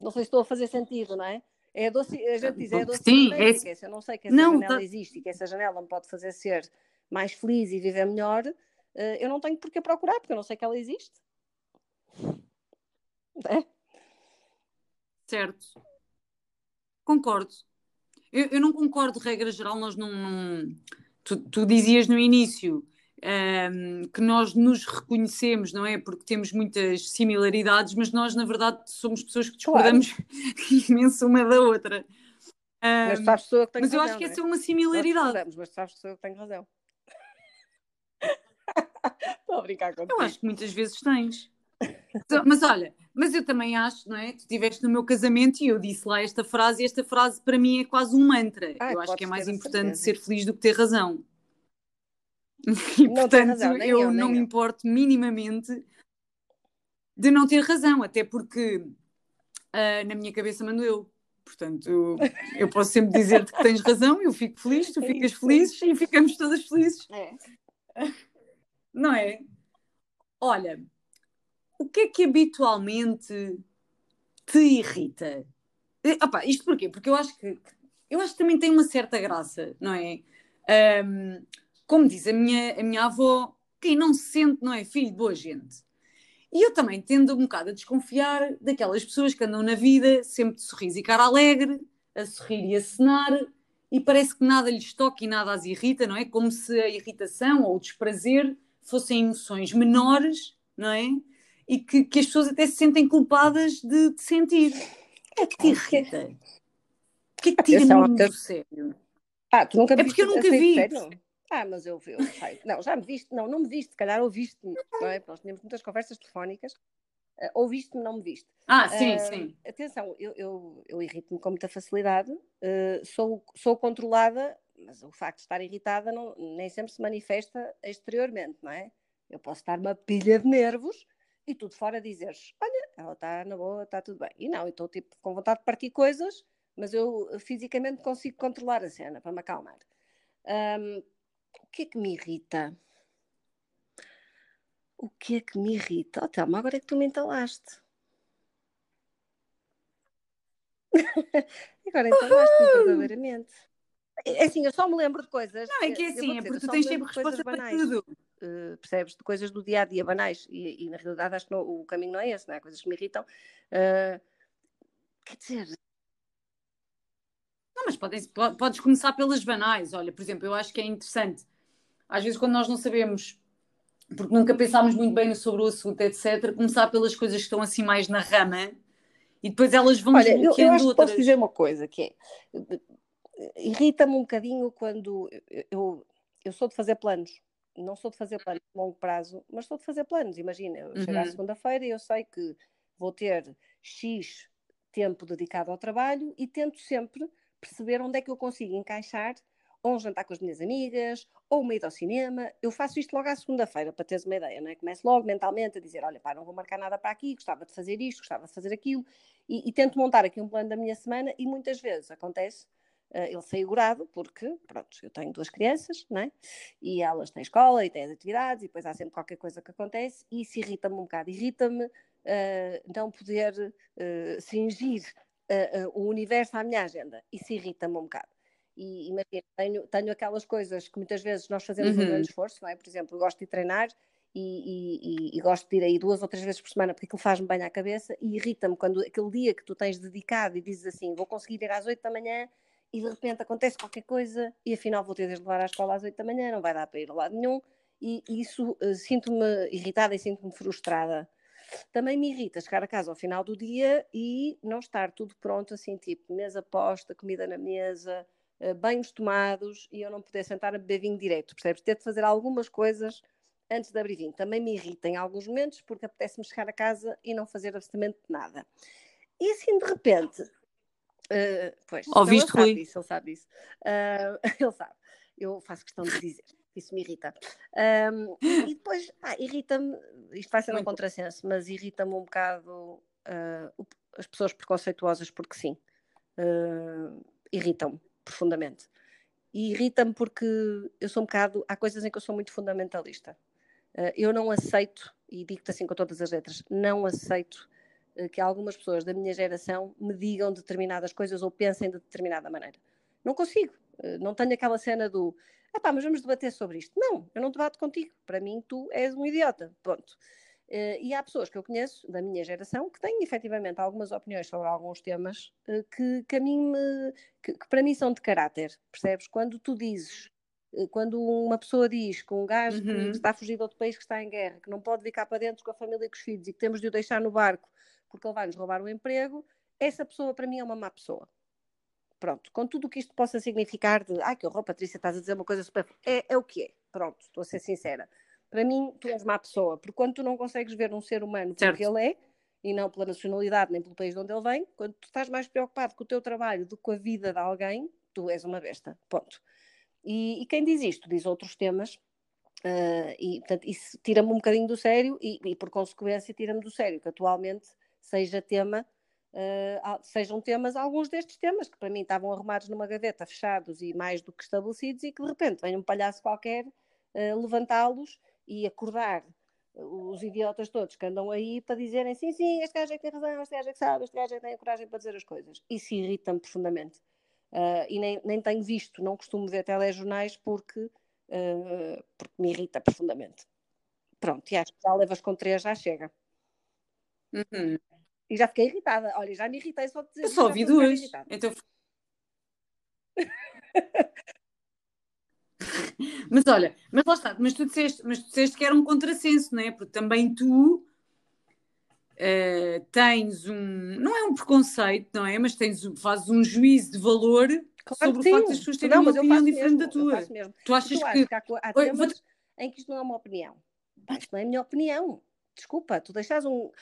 S2: Não sei se estou a fazer sentido, não é? É a, doce, a gente diz, é doce Sim, é... eu não sei que essa não, janela tá... existe e que essa janela me pode fazer ser mais feliz e viver melhor, uh, eu não tenho por que procurar, porque eu não sei que ela existe. É?
S1: Certo. Concordo. Eu, eu, não concordo, regra geral, nós não. não... Tu, tu, dizias no início um, ehm, que nós nos reconhecemos, não é? Porque temos muitas similaridades, mas nós, na verdade, somos pessoas que discordamos claro. *laughs* imenso uma da outra.
S2: Um, mas ehm, sabes que
S1: Mas
S2: eu
S1: acho que essa é uma similaridade.
S2: mas sabes que eu tenho razão. Estou a brincar contigo.
S1: Eu acho que muitas vezes tens. Mas olha, mas eu também acho, não é? Tu estiveste no meu casamento e eu disse lá esta frase, e esta frase para mim é quase um mantra. eu acho que é mais importante ser feliz do que ter razão. *laughs* E não portanto, razão, eu, eu não me importo minimamente de não ter razão, até porque uh, na minha cabeça mando eu. Portanto, eu posso sempre dizer-te que tens razão, eu fico feliz, tu ficas feliz e ficamos todas felizes. É. *laughs* Não é? Olha, o que é que habitualmente te irrita? Opa, isto porquê? Porque eu acho que eu acho que também tem uma certa graça, não é? Um, como diz a minha, a minha avó, quem não se sente não é filho de boa gente. E eu também tendo um bocado a desconfiar daquelas pessoas que andam na vida sempre de sorriso e cara alegre, a sorrir e a cenar, e parece que nada lhes toca e nada as irrita, não é? Como se a irritação ou o desprazer fossem emoções menores, não é? e que, que as pessoas até se sentem culpadas de, de sentir. O que é que te irrita? O que é que tira é muito do sério?
S2: Ah, tu nunca
S1: é porque eu nunca vi.
S2: Ah, mas eu, sei. Não, já me viste, não, não me viste, se calhar ouviste-me, não é? Nós tínhamos muitas conversas telefónicas. Uh, ouviste-me, não me viste.
S1: Ah, sim, uh, sim.
S2: Atenção, eu, eu, eu irrito-me com muita facilidade, uh, sou, sou controlada, mas o facto de estar irritada não, nem sempre se manifesta exteriormente, não é? Eu posso estar uma pilha de nervos e tu de fora dizes, olha, ela está na boa, está tudo bem. E não, eu estou tipo com vontade de partir coisas, mas eu eh, fisicamente consigo controlar a cena para me acalmar. Um, o que é que me irrita? O que é que me irrita? Oh, Telma, agora é que tu me entalaste. *laughs* agora entalaste-me verdadeiramente. É assim, eu só me lembro de coisas.
S1: Não, é que é assim, é porque tu tens sempre resposta para tudo.
S2: Uh, percebes? De coisas do dia a dia banais. E, e na realidade acho que não, o caminho não é esse, não é? Coisas que me irritam. Uh, quer dizer.
S1: Não, mas podes, podes começar pelas banais. Olha, por exemplo, eu acho que é interessante. Às vezes, quando nós não sabemos, porque nunca pensámos muito bem sobre o assunto, etc., começar pelas coisas que estão assim mais na rama e depois elas vão
S2: Olha, eu, eu acho outras. posso dizer uma coisa que é irrita-me um bocadinho quando eu, eu sou de fazer planos. Não sou de fazer planos de longo prazo, mas sou de fazer planos. Imagina, eu uhum. chegar à segunda-feira e eu sei que vou ter X tempo dedicado ao trabalho e tento sempre perceber onde é que eu consigo encaixar ou um jantar com as minhas amigas, ou uma ida ao cinema. Eu faço isto logo à segunda-feira, para teres uma ideia, não é? Começo logo mentalmente a dizer, olha, pá, não vou marcar nada para aqui, gostava de fazer isto, gostava de fazer aquilo, e, e tento montar aqui um plano da minha semana, e muitas vezes acontece ele saiu segurado, porque, pronto, eu tenho duas crianças, né? E elas têm escola e têm as atividades, e depois há sempre qualquer coisa que acontece, e isso irrita-me um bocado. Irrita-me uh, não poder uh, cingir o universo à minha agenda. Isso irrita-me um bocado. E imagina, tenho, tenho aquelas coisas que muitas vezes nós fazemos uhum. um grande esforço, não é? Por exemplo, eu gosto de treinar e, e, e, gosto de ir aí duas ou três vezes por semana porque aquilo faz-me bem à cabeça e irrita-me quando aquele dia que tu tens dedicado e dizes assim, vou conseguir ir às oito da manhã e de repente acontece qualquer coisa e afinal vou ter de levar à escola às 8 da manhã, não vai dar para ir a lado nenhum e, isso uh, sinto-me irritada e sinto-me frustrada. Também me irrita chegar a casa ao final do dia e não estar tudo pronto, assim, tipo, mesa posta, comida na mesa, uh, banhos tomados e eu não poder sentar a beber vinho direto, percebes? Ter de fazer algumas coisas antes de abrir vinho. Também me irrita em alguns momentos porque apetece-me chegar a casa e não fazer absolutamente nada. E assim, de repente, Uh, pois,
S1: Ouviste,
S2: então
S1: Rui?
S2: Disso, ele sabe disso. Uh, *laughs* ele sabe. Eu faço questão de dizer. Isso me irrita. Um, e depois, ah, irrita-me, isto vai ser um contrassenso, mas irrita-me um bocado uh, as pessoas preconceituosas, porque sim, uh, irritam-me profundamente. E irrita-me porque eu sou um bocado. Há coisas em que eu sou muito fundamentalista. Uh, eu não aceito, e digo-te assim com todas as letras, não aceito que algumas pessoas da minha geração me digam determinadas coisas ou pensem de determinada maneira. Não consigo. Uh, não tenho aquela cena do ah pá, mas vamos debater sobre isto. Não, eu não debato contigo. Para mim, tu és um idiota. Ponto. Uh, e há pessoas que eu conheço da minha geração que têm efetivamente algumas opiniões sobre alguns temas que, que, mim me, que, que, para mim são de caráter, percebes? Quando tu dizes, quando uma pessoa diz que um gajo uhum. que está a fugir de outro país que está em guerra, que não pode vir cá para dentro com a família e com os filhos e que temos de o deixar no barco porque ele vai nos roubar o emprego, essa pessoa para mim é uma má pessoa. Pronto, com tudo o que isto possa significar de, ai que horror, Patrícia, estás a dizer uma coisa super. É, é o que é, pronto, estou a ser sincera para mim, tu és má pessoa, porque quando tu não consegues ver um ser humano pelo que ele é, e não pela nacionalidade nem pelo país de onde ele vem, quando tu estás mais preocupado com o teu trabalho do que com a vida de alguém, tu és uma besta. Ponto. E, e quem diz isto diz outros temas, uh, e portanto, isso tira-me um bocadinho do sério, e, e por consequência tira-me do sério, que atualmente seja tema. Uh, sejam temas, alguns destes temas que para mim estavam arrumados numa gaveta, fechados e mais do que estabelecidos, e que de repente vem um palhaço qualquer uh, levantá-los e acordar os idiotas todos que andam aí para dizerem sim, sim, este gajo é que tem razão, este gajo é que sabe, este gajo é que tem a coragem para dizer as coisas. Isso irrita-me profundamente. Uh, e nem, nem tenho visto, não costumo ver telejornais porque, uh, porque me irrita profundamente. Pronto, e acho que já levas com três, já chega.
S1: Uhum.
S2: E já fiquei irritada. Olha, já me irritei só de dizer.
S1: Eu só ouvi duas. Então... *laughs* Mas olha, mas lá está, mas tu disseste, mas tu disseste que era um contrassenso, não é? Porque também tu uh, tens um, não é um preconceito, não é? Mas tens, fazes um juízo de valor claro sobre o facto das pessoas terem não, uma opinião diferente da tua. Tu achas
S2: tu que... que há, há temas Oi, em que isto não é uma opinião. Isto não é a minha opinião. Desculpa, tu deixas um,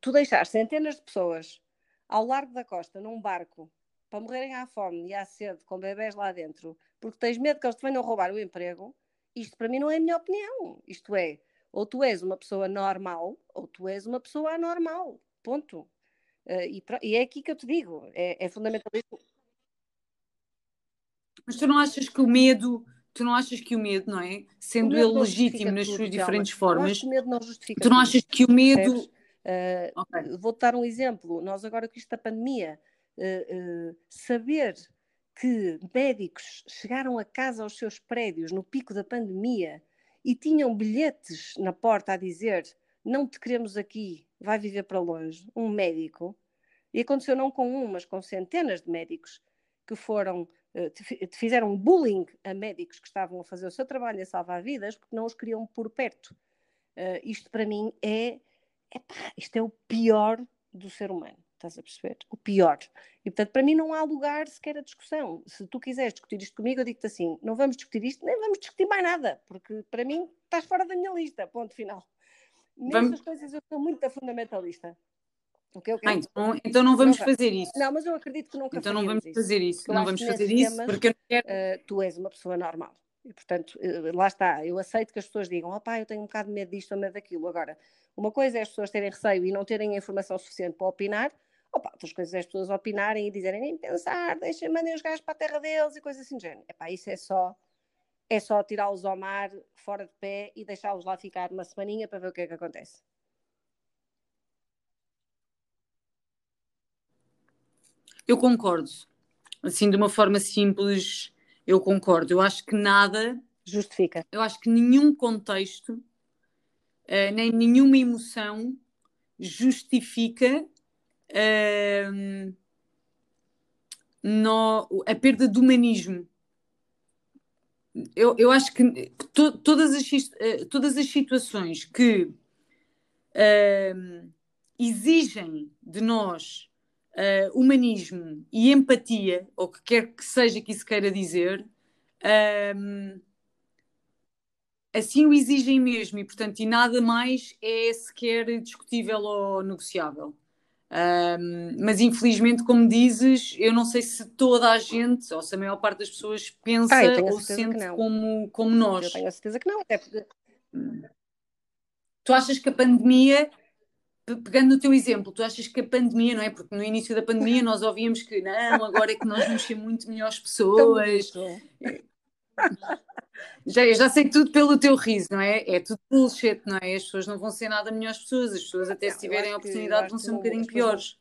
S2: tu deixas centenas de pessoas ao largo da costa num barco para morrerem à fome e à sede com bebés lá dentro porque tens medo que eles te venham roubar o emprego, isto para mim não é a minha opinião. Isto é, ou tu és uma pessoa normal, ou tu és uma pessoa anormal. Ponto. Uh, e, e, é aqui que eu te digo, é, é fundamentalista.
S1: Mas tu não achas que o medo, tu não achas que o medo, não é? Sendo ele legítimo nas suas diferentes formas, tu não achas que o medo.
S2: Uh, okay. Vou-te dar um exemplo. Nós agora com isto da pandemia, uh, saber que médicos chegaram a casa aos seus prédios no pico da pandemia e tinham bilhetes na porta a dizer não te queremos aqui, vai viver para longe, um médico, e aconteceu não com um, mas com centenas de médicos que foram, eh, fizeram bullying a médicos que estavam a fazer o seu trabalho a salvar vidas porque não os queriam por perto. Uh, isto para mim é, epá, isto é o pior do ser humano estás a perceber? O pior. E portanto, para mim não há lugar sequer a discussão. Se tu quiseres discutir isto comigo, eu digo-te assim: não vamos discutir isto, nem vamos discutir mais nada, porque para mim estás fora da minha lista, ponto final. Nessas vamos... coisas eu sou muito fundamentalista.
S1: Okay, okay. Ah, então, então não vamos não fazer isso.
S2: Não, mas eu acredito que nunca
S1: Então não vamos isso. fazer isso. Não vamos fazer isso temas, porque eu não quero.
S2: Uh, tu és uma pessoa normal. E, portanto, uh, lá está. Eu aceito que as pessoas digam: oh, pá, eu tenho um bocado de medo disto ou medo daquilo. Agora, uma coisa é as pessoas terem receio e não terem a informação suficiente para opinar, Opa, outras coisas é as pessoas opinarem e dizerem nem pensar, deixem, mandem os gajos para a terra deles e coisas assim do género. Epá, isso é só é só tirá-los ao mar, fora de pé e deixá-los lá ficar uma semaninha para ver o que é que acontece.
S1: Eu concordo. Assim, de uma forma simples, eu concordo. Eu acho que nada
S2: justifica.
S1: Eu acho que nenhum contexto, uh, nem nenhuma emoção justifica no, a perda do humanismo. Eu, eu acho que to, todas, as, eh, todas as situações que uh, exigem de nós uh, humanismo e empatia, ou que quer que seja que isso queira dizer, uh, assim o exigem mesmo, e portanto, e nada mais é sequer discutível ou negociável. Um, mas infelizmente, como dizes, eu não sei se toda a gente, ou se a maior parte das pessoas pensa ah, ou sente como, como nós.
S2: Eu tenho a certeza que não, porque.
S1: Tu achas que a pandemia, pegando no teu exemplo, tu achas que a pandemia, não é? Porque no início da pandemia nós ouvíamos que não, agora é que nós vamos ser muito melhores *laughs* pessoas. Já, eu já sei tudo pelo teu riso, não é? É tudo bullshit, não é? As pessoas não vão ser nada melhores pessoas, as pessoas até se tiverem a oportunidade vão ser um bocadinho piores.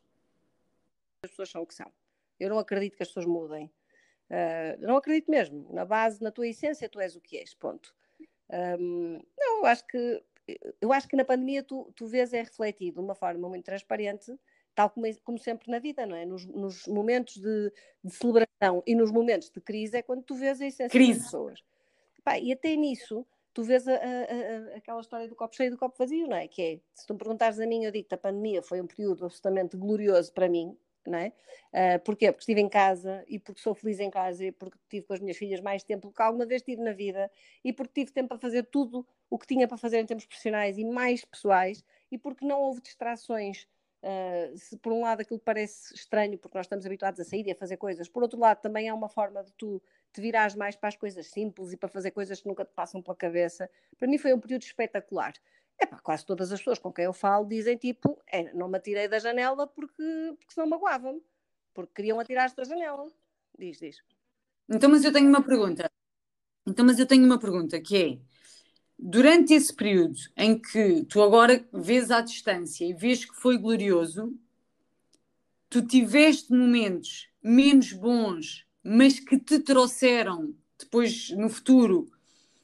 S2: As pessoas são o que são. Eu não acredito que as pessoas mudem. Uh, não acredito mesmo. Na base, na tua essência, tu és o que és, ponto. Um, não, eu acho que eu acho que na pandemia tu, tu vês é refletido de uma forma muito transparente, tal como, como sempre na vida, não é? Nos, nos momentos de, de, celebração e nos momentos de crise é quando tu vês a essência crise. das pessoas. Pá, e até nisso, tu vês a, a, a, aquela história do copo cheio e do copo vazio, não é? Que é, se tu me perguntares a mim, eu digo que a pandemia foi um período absolutamente glorioso para mim, não é? Uh, porquê? Porque estive em casa e porque sou feliz em casa e porque estive com as minhas filhas mais tempo do que alguma vez tive na vida e porque tive tempo para fazer tudo o que tinha para fazer em termos profissionais e mais pessoais e porque não houve distrações. Uh, se por um lado aquilo parece estranho porque nós estamos habituados a sair e a fazer coisas, por outro lado também é uma forma de tu te virares mais para as coisas simples e para fazer coisas que nunca te passam pela cabeça. Para mim foi um período espetacular. Epá, quase todas as pessoas com quem eu falo dizem tipo, é, não me atirei da janela porque, porque senão magoavam-me, porque queriam atirar-se da janela. Diz, diz.
S1: Então, mas eu tenho uma pergunta. Então, mas eu tenho uma pergunta que é: durante esse período em que tu agora vês à distância e vês que foi glorioso, tu tiveste momentos menos bons, mas que te trouxeram depois no futuro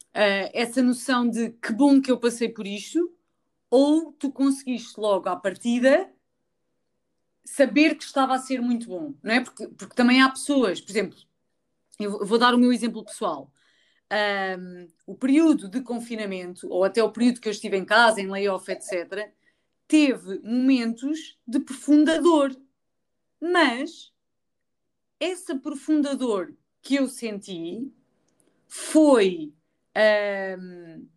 S1: uh, essa noção de que bom que eu passei por isto, ou tu conseguiste logo à partida saber que estava a ser muito bom, não é? Porque, porque também há pessoas, por exemplo, eu vou dar o meu exemplo pessoal. Um, o período de confinamento, ou até o período que eu estive em casa, em layoff, etc., teve momentos de profunda dor. Mas essa profunda dor que eu senti foi um,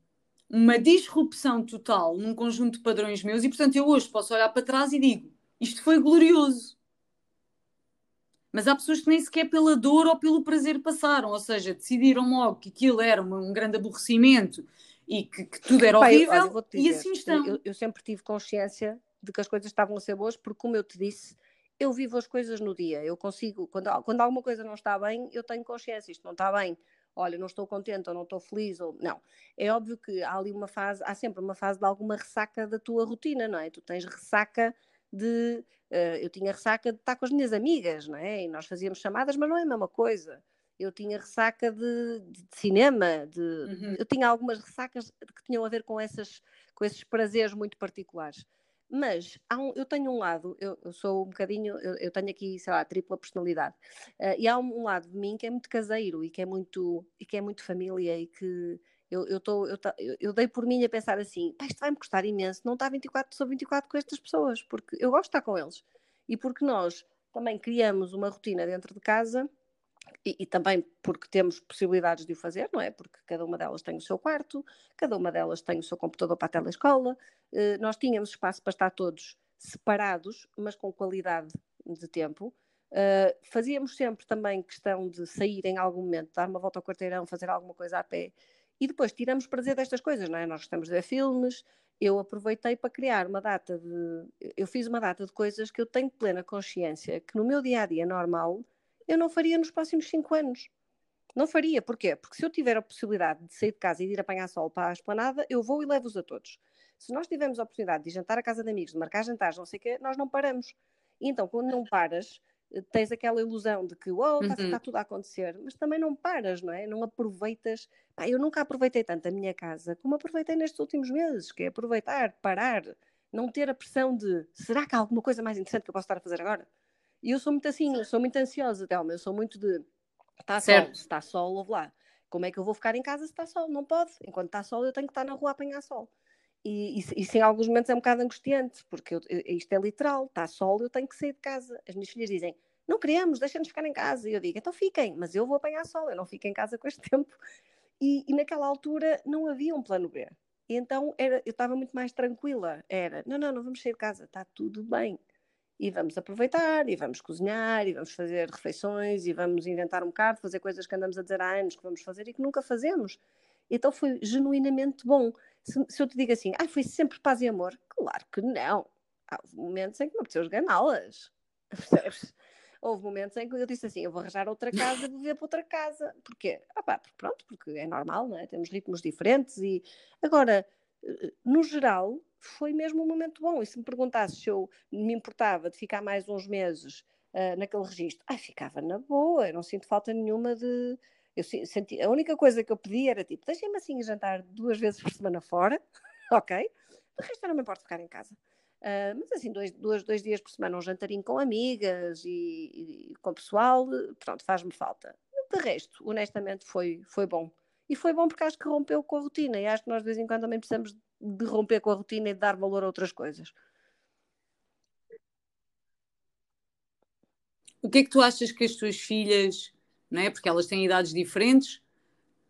S1: uma disrupção total num conjunto de padrões meus, e portanto eu hoje posso olhar para trás e digo: isto foi glorioso. Mas há pessoas que nem sequer pela dor ou pelo prazer passaram, ou seja, decidiram logo que aquilo era um, grande aborrecimento e que, que tudo era Pai, horrível, olha, dizer, e assim estão.
S2: Eu, eu sempre tive consciência de que as coisas estavam a ser boas, porque, como eu te disse, eu vivo as coisas no dia. Eu consigo, quando, quando alguma coisa não está bem, eu tenho consciência, isto não está bem olha, não estou contente ou não estou feliz, ou não. É óbvio que há ali uma fase, há sempre uma fase de alguma ressaca da tua rotina, não é? Tu tens ressaca de. Uh, eu tinha ressaca de estar com as minhas amigas, não é? E nós fazíamos chamadas, mas não é a mesma coisa. Eu tinha ressaca de, de, de cinema, de, uhum. eu tinha algumas ressacas que tinham a ver com, essas, com esses prazeres muito particulares. Mas um, eu tenho um lado, eu, eu sou um bocadinho, eu, eu, tenho aqui, sei lá, tripla personalidade. Uh, e há um, um, lado de mim que é muito caseiro e que é muito, e que é muito família e que eu, eu, tô, eu, eu, dei por mim a pensar assim, isto vai-me custar imenso não estar 24 sobre 24 com estas pessoas, porque eu gosto de estar com eles. E porque nós também criamos uma rotina dentro de casa e, e, também porque temos possibilidades de o fazer, não é? Porque cada uma delas tem o seu quarto, cada uma delas tem o seu computador para a telescola. Uh, nós tínhamos espaço para estar todos separados, mas com qualidade de tempo. Uh, fazíamos sempre também questão de sair em algum momento, dar uma volta ao quarteirão, fazer alguma coisa a pé. E depois tiramos prazer destas coisas, não é? Nós gostamos de ver filmes. Eu aproveitei para criar uma data de. Eu fiz uma data de coisas que eu tenho plena consciência que no meu dia a dia normal eu não faria nos próximos cinco anos. Não faria, porquê? Porque se eu tiver a possibilidade de sair de casa e de ir apanhar sol para a esplanada, eu vou e levo-os a todos. Se nós tivermos a oportunidade de jantar à casa de amigos, de marcar jantares, não sei o quê, nós não paramos. então, quando não paras, eh, tens aquela ilusão de que, uau, está, uhum. está tudo a acontecer, mas também não paras, não é? Não aproveitas. Pá, eu nunca aproveitei tanto a minha casa como aproveitei nestes últimos meses, que é aproveitar, parar, não ter a pressão de será que há alguma coisa mais interessante que eu posso estar a fazer agora? E eu sou muito assim, eu sou muito ansiosa, Thelma, eu sou muito de está sol, se está sol, ouve lá. Como é que eu vou ficar em casa se está sol? Não pode. Enquanto está sol, eu tenho que estar na rua a apanhar sol. E isso em alguns momentos é um bocado angustiante, porque eu, isto é literal, está sol, eu tenho que sair de casa. As minhas filhas dizem, não queremos, deixa-nos ficar em casa. E eu digo, então fiquem, mas eu vou apanhar sol, eu não fico em casa com este *laughs* tempo. E, e naquela altura não havia um plano B. E então era, eu estava muito mais tranquila. Era, não, não, não vamos sair de casa, está tudo bem e vamos aproveitar, e vamos cozinhar, e vamos fazer refeições, e vamos inventar um bocado, fazer coisas que andamos a dizer há anos que vamos fazer e que nunca fazemos. Então foi genuinamente bom. Se, se eu te digo assim, ah, foi sempre paz e amor, claro que não. Há momentos em que me apeteceu esganá-las. *laughs* houve momentos em que eu disse assim: eu vou arranjar outra casa, vou viver para outra casa. Porquê? Ah, pá, pronto, porque é normal, não é? Temos ritmos diferentes e. Agora, eh, no geral, foi mesmo um momento bom. E se me perguntasse se eu me importava de ficar mais uns meses uh, naquele registro, ai, ficava na boa, eu não sinto falta nenhuma de. Eu senti, a única coisa que eu pedi era tipo, deixem-me assim jantar duas vezes por semana fora, *laughs* ok? De resto, eu não me importo ficar em casa. Uh, mas assim, dois, dois, dois dias por semana, um jantarinho com amigas e, e com pessoal, pronto, faz-me falta. De resto, honestamente, foi, foi bom. E foi bom porque acho que rompeu com a rotina e acho que nós de vez em quando também precisamos de romper com a rotina e de dar valor a outras coisas.
S1: O que é que tu achas que as tuas filhas, não é? porque elas têm idades diferentes,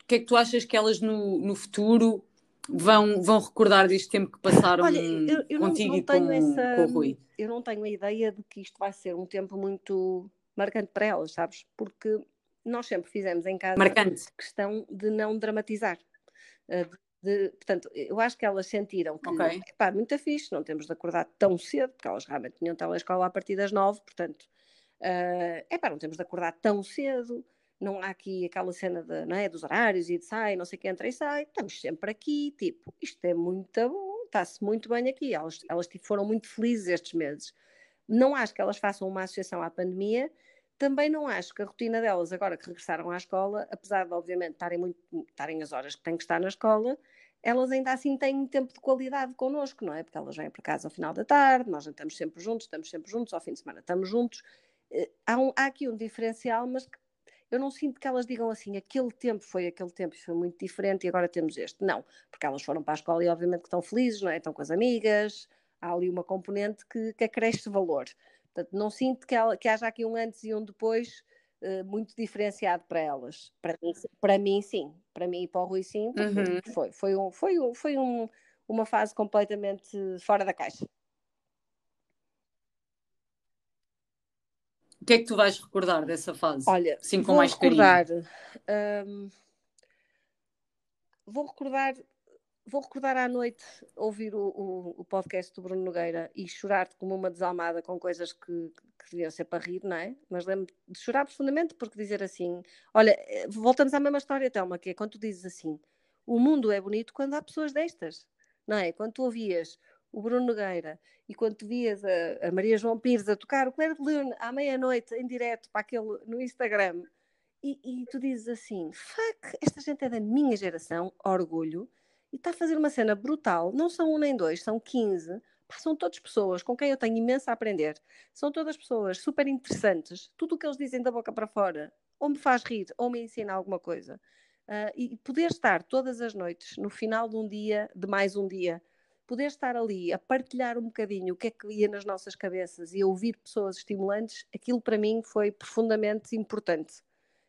S1: o que é que tu achas que elas no, no futuro vão, vão recordar deste tempo que passaram Olha, eu, eu contigo não, não e com, essa, com o Rui?
S2: Eu não tenho a ideia de que isto vai ser um tempo muito marcante para elas, sabes? Porque nós sempre fizemos em casa
S1: marcante.
S2: questão de não dramatizar. Eh, de, portanto, eu acho que elas sentiram que, okay. pá, muito fixe, não temos de acordar tão cedo, porque elas realmente tinham telescola a partir das nove, portanto, uh, é pá, não temos de acordar tão cedo, não há aqui aquela cena de, não é, dos horários e de sai, não sei quem entra e sai, estamos sempre aqui, tipo, isto é muito bom, está-se muito bem aqui. Elas, elas tipo, foram muito felizes estes meses. Não acho que elas façam uma associação à pandemia, também não acho que a rotina delas, agora que regressaram à escola, apesar de obviamente estarem, muito, estarem as horas que têm que estar na escola, elas ainda assim têm tempo de qualidade connosco, não é? Porque elas vêm para casa ao final da tarde, nós estamos sempre juntos, estamos sempre juntos, ao fim de semana estamos juntos. Eh, há, um, há aqui um diferencial, mas eu não sinto que elas digam assim, aquele tempo foi aquele tempo, foi muito diferente e agora temos este. Não, porque elas foram para a escola e obviamente que estão felizes, não é? Estão com as amigas, há ali uma componente que, que acresce valor. Portanto, não sinto que, ela, que haja aqui um antes e um depois uh, muito diferenciado para elas. Para mim, para mim, sim. Para mim e para o Rui, sim. Uhum. Foi, foi, um, foi, um, foi um, uma fase completamente fora da caixa.
S1: O que é que tu vais recordar dessa fase?
S2: Olha, Sim, com mais recordar, carinho. Hum, vou recordar vou recordar à noite ouvir o, o, o, podcast do Bruno Nogueira e chorar como uma desalmada com coisas que, que deviam ser para rir, não é? Mas lembro de chorar profundamente porque dizer assim, olha, eh, voltamos à mesma história, Telma, que é quando tu dizes assim, o mundo é bonito quando há pessoas destas, não é? Quando tu ouvias o Bruno Nogueira, e quando tu vias a, a, Maria João Pires a tocar o Claire de Lune à meia-noite em direto para aquele no Instagram, e, e, tu dizes assim: fuck, esta gente é da minha geração, orgulho, e está a fazer uma cena brutal. Não são um nem dois, são 15. são todas pessoas com quem eu tenho imenso a aprender. São todas pessoas super interessantes. Tudo o que eles dizem da boca para fora ou me faz rir ou me ensina alguma coisa. Uh, e poder estar todas as noites, no final de um dia, de mais um dia, poder estar ali a partilhar um bocadinho o que é que ia nas nossas cabeças e a ouvir pessoas estimulantes, aquilo para mim foi profundamente importante.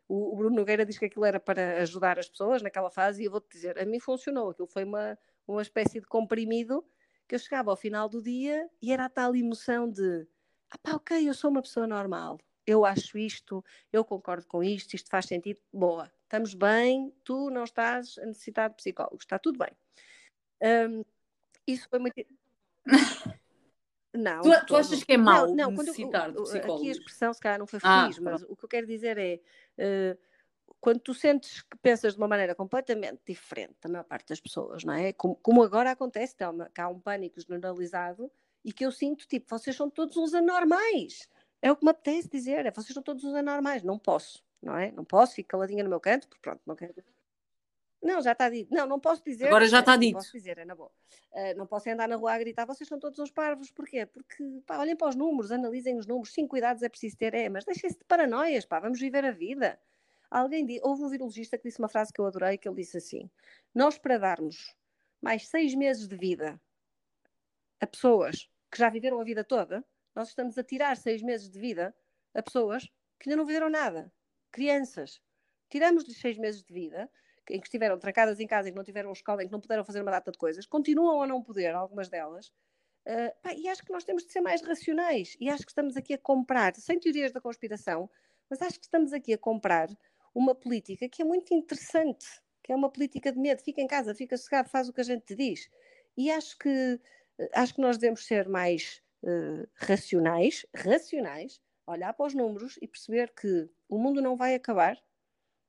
S2: O, Bruno Nogueira diz que aquilo era para ajudar as pessoas naquela fase e eu vou-te dizer, a mim funcionou. Aquilo foi uma, uma espécie de comprimido que eu chegava ao final do dia e era a tal emoção de ah pá, ok, eu sou uma pessoa normal, eu acho isto, eu concordo com isto, isto faz sentido, boa, estamos bem, tu não estás a necessitar de psicólogos, está tudo bem. Um, isso foi muito. *laughs*
S1: Não, tu, tu achas que é mau não, não, necessitar
S2: quando,
S1: de?
S2: Aqui a expressão, se calhar, não foi feliz, ah, mas o que eu quero dizer é uh, quando tu sentes que pensas de uma maneira completamente diferente da maior parte das pessoas, não é? Como, como agora acontece, Thelma, que há um pânico generalizado e que eu sinto, tipo, vocês são todos uns anormais. É o que me apetece dizer, é vocês são todos uns anormais. Não posso, não é? Não posso, fico caladinha no meu canto, porque pronto, não quero não, já está dito. Não, não posso dizer.
S1: Agora já está dito.
S2: Não posso dizer, é na boa. Uh, não posso andar na rua a gritar, vocês são todos uns parvos. Porquê? Porque, pá, olhem para os números, analisem os números. Sim, cuidados é preciso ter, é, mas deixem-se de paranoias, pá, vamos viver a vida. Alguém disse, houve um virologista que disse uma frase que eu adorei, que ele disse assim: Nós, para darmos mais seis meses de vida a pessoas que já viveram a vida toda, nós estamos a tirar seis meses de vida a pessoas que ainda não viveram nada. Crianças. Tiramos-lhes seis meses de vida em que estiveram trancadas em casa, em que não tiveram escola, em que não puderam fazer uma data de coisas, continuam a não poder, algumas delas. Uh, pá, e acho que nós temos de ser mais racionais. E acho que estamos aqui a comprar, sem teorias da conspiração, mas acho que estamos aqui a comprar uma política que é muito interessante, que é uma política de medo. Fica em casa, fica sossegado, faz o que a gente te diz. E acho que, acho que nós devemos ser mais uh, racionais, racionais, olhar para os números e perceber que o mundo não vai acabar.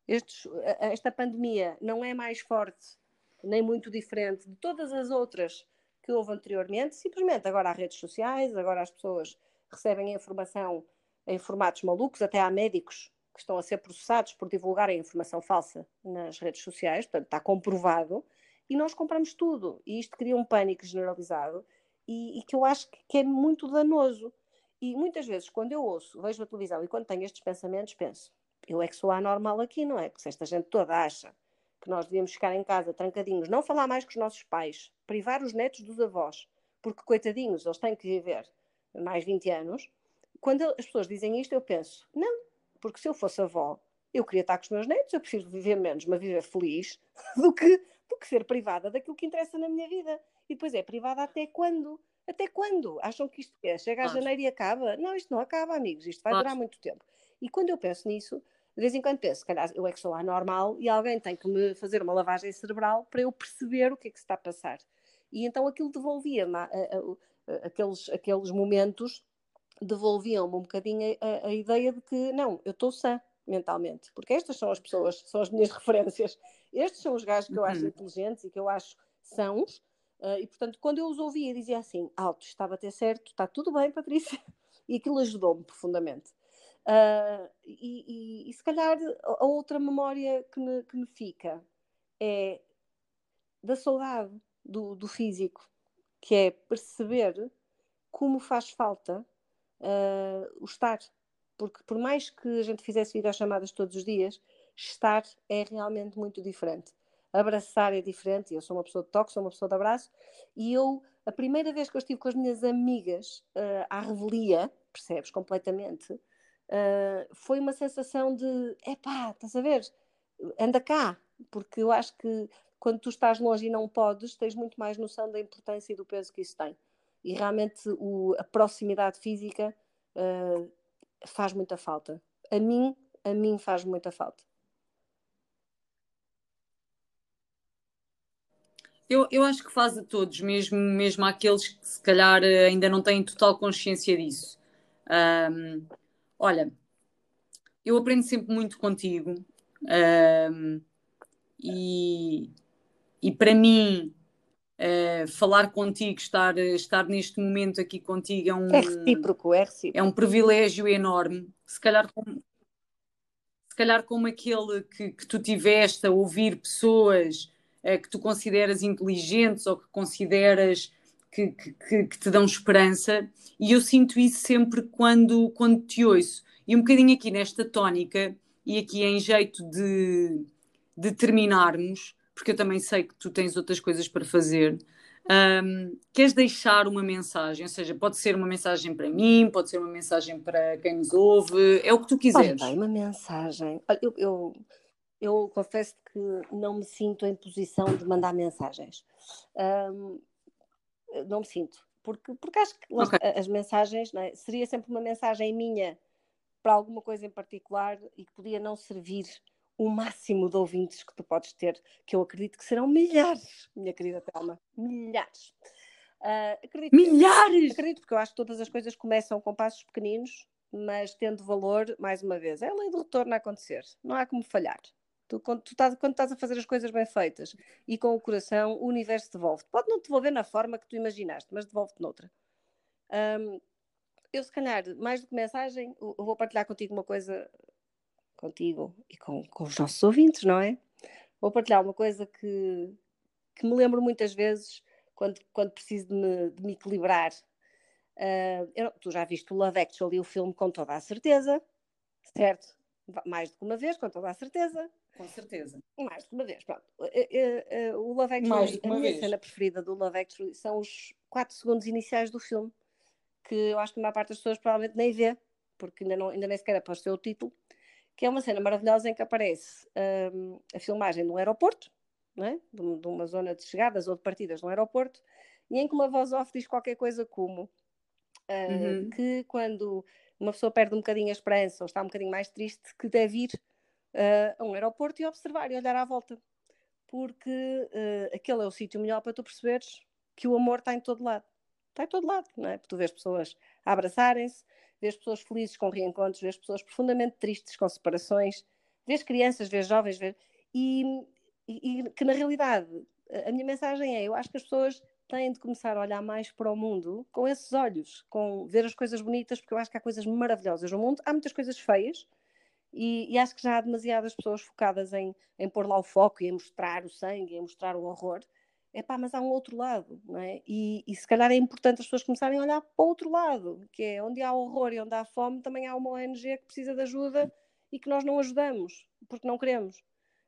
S2: Estes, esta pandemia não é mais forte, nem muito diferente de todas as outras que houve anteriormente. Simplesmente agora há redes sociais, agora as pessoas recebem a informação em formatos malucos, até há médicos que estão a ser processados por divulgarem informação falsa nas redes sociais, portanto está comprovado, e nós compramos tudo. E isto cria um pânico generalizado e, e que eu acho que, que, é muito danoso. E muitas vezes, quando eu ouço, vejo a televisão e quando tenho estes pensamentos, penso, eu é que sou anormal aqui, não é? Que se esta gente toda acha que nós devíamos ficar em casa trancadinhos, não falar mais com os nossos pais, privar os netos dos avós, porque coitadinhos, eles têm que viver mais 20 anos. Quando as pessoas dizem isto, eu penso, não, porque se eu fosse avó, eu queria estar com os meus netos, eu prefiro viver menos, mas viver feliz, *laughs* do que, do que ser privada daquilo que interessa na minha vida. E depois é privada até quando? Até quando? Acham que isto é? Chega a janeiro e acaba? Não, isto não acaba, amigos, isto vai claro. durar muito tempo. E quando eu penso nisso, de vez em quando penso, se calhar eu é que sou anormal e alguém tem que me fazer uma lavagem cerebral para eu perceber o que é que se está a passar. E então aquilo devolvia-me aqueles, aqueles momentos devolviam-me um bocadinho a, a, ideia de que não, eu estou sã mentalmente, porque estas são as pessoas, são as minhas *laughs* referências, estes são os gajos que eu acho uhum. inteligentes e que eu acho sãos, uh, e portanto, quando eu os ouvia, dizia assim: alto, estava a ter certo, está tudo bem, Patrícia, *laughs* e aquilo ajudou-me profundamente. Uh, e, e, e, se calhar a outra memória que me, que me fica é da saudade do, do físico, que é perceber como faz falta uh, o estar. Porque por mais que a gente fizesse videochamadas todos os dias, estar é realmente muito diferente. Abraçar é diferente, eu sou uma pessoa de toque, sou uma pessoa de abraço, e eu, a primeira vez que eu estive com as minhas amigas uh, à revelia, percebes, completamente, uh, foi uma sensação de, epá, estás a ver, anda cá, porque eu acho que quando tu estás longe e não podes, tens muito mais noção da importância e do peso que isso tem e realmente o, a proximidade física uh, faz muita falta. A mim, a mim faz muita falta.
S1: Eu, eu acho que faz a todos, mesmo, mesmo aqueles que se calhar ainda não têm total consciência disso. Um, olha, eu aprendo sempre muito contigo um, e, e para mim Uh, falar contigo, estar, estar neste momento aqui contigo é um,
S2: é recíproco, é recíproco.
S1: É um privilégio enorme. Se calhar como, se calhar como aquele que, que tu tiveste a ouvir pessoas uh, que tu consideras inteligentes ou que consideras que, que, que, te dão esperança, e eu sinto isso sempre quando, quando te ouço. E um bocadinho aqui nesta tónica, e aqui em jeito de, de terminarmos, porque eu também sei que tu tens outras coisas para fazer. Um, queres deixar uma mensagem? Ou seja, pode ser uma mensagem para mim, pode ser uma mensagem para quem nos ouve, é o que tu quiseres.
S2: Olha, uma mensagem. Eu, eu, eu, confesso que não me sinto em posição de mandar mensagens. Um, não me sinto, porque, porque acho que okay. as mensagens é? seria sempre uma mensagem minha para alguma coisa em particular e que podia não servir o máximo de ouvintes que tu podes ter, que eu acredito que serão milhares, minha querida Telma, milhares. Uh, acredito,
S1: milhares!
S2: Acredito, porque eu acho que todas as coisas começam com passos pequeninos, mas tendo valor, mais uma vez, é a lei do retorno a acontecer, não há como falhar. Tu, quando, tu estás, quando estás a fazer as coisas bem feitas e com o coração, o universo devolve-te. Pode não te devolver na forma que tu imaginaste, mas devolve-te noutra. Um, eu, se calhar, mais do que mensagem, eu vou partilhar contigo uma coisa contigo e com, com os nossos ouvintes, não é? Vou partilhar uma coisa que, que me lembro muitas vezes quando, quando preciso de me, de me equilibrar. Uh, eu, tu já viste o Love Actually, o filme, com toda a certeza, certo? Mais do que uma vez, com toda a certeza.
S1: Com certeza.
S2: Mais que uma vez, pronto. Uh, uh, o Love Actually, a minha vez. cena preferida do Love Actually são os 4 segundos iniciais do filme, que eu acho que a maior parte das pessoas provavelmente nem vê, porque ainda, não, ainda nem sequer apareceu o título que é uma cena maravilhosa em que aparece um, a filmagem de um aeroporto, é? de, de, uma zona de chegadas ou de partidas de um aeroporto, e em que uma voz off diz qualquer coisa como uh, uhum. que quando uma pessoa perde um bocadinho a esperança ou está um bocadinho mais triste, que deve ir uh, a um aeroporto e observar e olhar à volta, porque uh, aquele é o sítio melhor para tu perceberes que o amor está em todo lado. Está em todo lado, não é? Porque tu vês pessoas a abraçarem-se, vês pessoas felizes com reencontros, vês pessoas profundamente tristes com separações, vês crianças, vês jovens, vês... E, e, e que na realidade a minha mensagem é: eu acho que as pessoas têm de começar a olhar mais para o mundo com esses olhos, com ver as coisas bonitas, porque eu acho que há coisas maravilhosas no mundo, há muitas coisas feias, e, e acho que já há demasiadas pessoas focadas em, em pôr lá o foco e em mostrar o sangue, em mostrar o horror. É pá, mas há um outro lado, não é? E, e, se calhar é importante as pessoas começarem a olhar para o outro lado, que é onde há horror e onde há fome, também há uma ONG que precisa de ajuda e que nós não ajudamos, porque não queremos.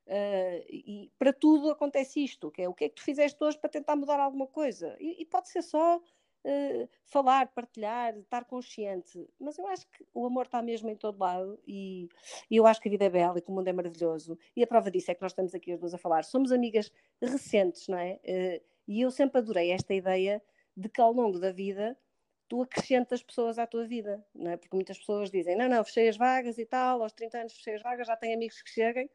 S2: Uh, e para tudo acontece isto, que é o que é que tu fizeste hoje para tentar mudar alguma coisa? E, e pode ser só uh, falar, partilhar, estar consciente, mas eu acho que o amor está mesmo em todo lado e, e, eu acho que a vida é bela e que o mundo é maravilhoso. E a prova disso é que nós estamos aqui as duas a falar. Somos amigas recentes, não é? Uh, e eu sempre adorei esta ideia de que ao longo da vida tu acrescentas pessoas à tua vida, não é? Porque muitas pessoas dizem, não, não, fechei as vagas e tal, aos 30 anos fechei as vagas, já tenho amigos que cheguem,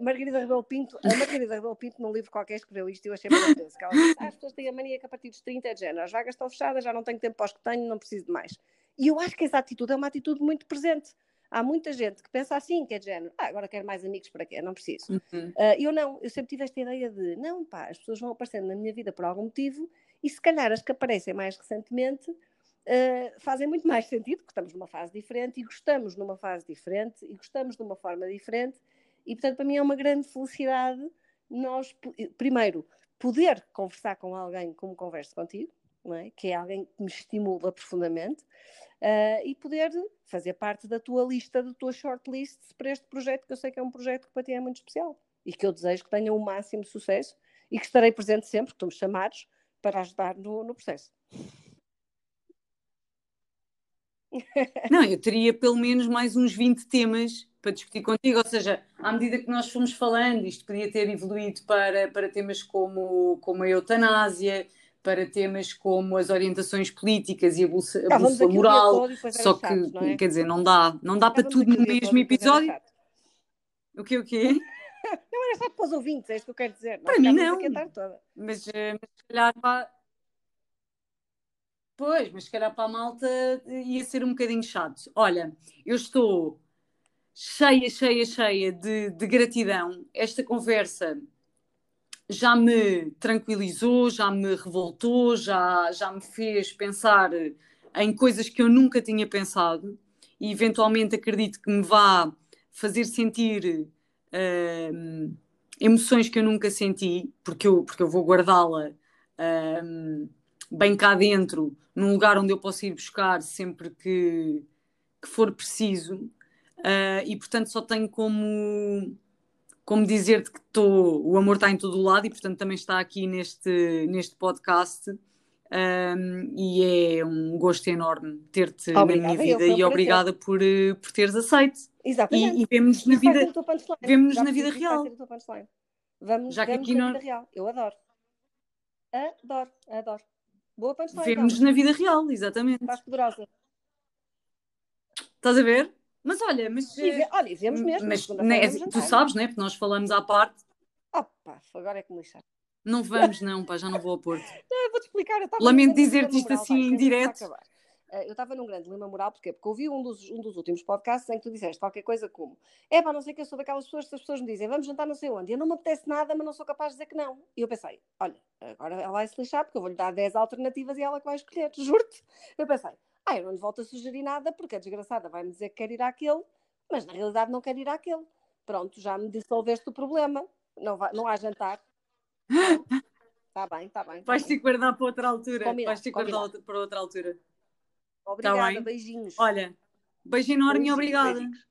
S2: Margarida Rebelo Pinto, a Margarida Rebelo Pinto, num livro qualquer, escreveu isto e eu achei maravilhoso. Que ela disse: ah, as pessoas têm a mania que a partir dos 30 é de género, as vagas estão fechadas, já não tenho tempo para os que tenho, não preciso de mais. E eu acho que essa atitude é uma atitude muito presente. Há muita gente que pensa assim, que é de género, ah, agora quero mais amigos para quê? Não preciso. Uhum. Uh, eu não, eu sempre tive esta ideia de, não, pá, as pessoas vão aparecendo na minha vida por algum motivo e se calhar as que aparecem mais recentemente uh, fazem muito mais sentido, porque estamos numa fase diferente e gostamos numa fase diferente e gostamos de uma forma diferente e, portanto, para mim é uma grande felicidade nós, primeiro, poder conversar com alguém como converso contigo, é? que é alguém que me estimula profundamente, uh, e poder fazer parte da tua lista, da tua shortlist para este projeto, que eu sei que é um projeto que para ti é muito especial e que eu desejo que tenha o máximo sucesso e que estarei presente sempre, que tu me chamares, para ajudar no, no processo.
S1: Não, eu teria pelo menos mais uns 20 temas para discutir contigo, ou seja, à medida que nós fomos falando, isto podia ter evoluído para, para temas como, como a eutanásia, para temas como as orientações políticas e a bússola, a bússola moral, só que, chato, é? quer dizer, não dá, não dá para tudo no mesmo episódio. O que o quê? *laughs*
S2: Não era só para os ouvintes, é isso que eu quero dizer.
S1: Para mim não. Eh, mas se calhar para... Pois, mas se calhar para a malta ia ser um bocadinho chato. Olha, eu estou cheia, cheia, cheia de, de gratidão. Esta conversa já me tranquilizou, já me revoltou, já, já me fez pensar em coisas que eu nunca tinha pensado e eventualmente acredito que me vá fazer sentir uh, emoções que eu nunca senti, porque eu, porque eu vou guardá-la uh, bem cá dentro, num lugar onde eu posso ir buscar sempre que, que for preciso. Uh, e portanto só tenho como, como dizer-te que tô, o amor está em todo o lado e portanto também está aqui neste, neste podcast. Um, e é um gosto enorme ter-te na minha vida e obrigada por, eh, por teres aceito.
S2: Exatamente.
S1: E, e vemos na vida, vemos na vida real.
S2: Vamos, Já que aqui na não... vida real. Eu adoro. Adoro, adoro. Boa punchline.
S1: Vemos então. na vida real, exatamente.
S2: Estás poderosa.
S1: Estás a ver? Mas olha, mas.
S2: E, eh, olha, vemos mesmo.
S1: Mas né, tu sabes, né? Porque nós falamos à parte.
S2: Opa, agora é que me lixar.
S1: Não vamos, não, pá, já não vou ao Porto. *laughs*
S2: não, eu vou-te explicar.
S1: Lamento dizer-te isto assim em direto.
S2: Eh, eu estava num grande dilema moral, porquê? Porque ouvi um dos, um dos últimos podcasts em que tu disseste qualquer coisa como é pá, não sei que eu sou daquelas pessoas que as pessoas me dizem vamos jantar não sei onde, eu não me apetece nada, mas não sou capaz de dizer que não. E eu pensei, olha, agora ela vai se lixar porque eu vou-lhe dar 10 alternativas e ela que vai escolher, juro-te. Eu pensei, ah, eu não lhe volto a sugerir nada porque a desgraçada vai-me dizer que quer ir àquele mas na realidade não quero ir àquele. Pronto, já me dissolveste o problema, não, vai, não há jantar. Está *laughs* bem, está bem.
S1: Tá Vais ter que guardar para outra altura. Combinado, Vais ter que guardar para outra altura.
S2: Tá obrigada, tá beijinhos.
S1: Olha, beijo enorme e obrigada. Beijinhos.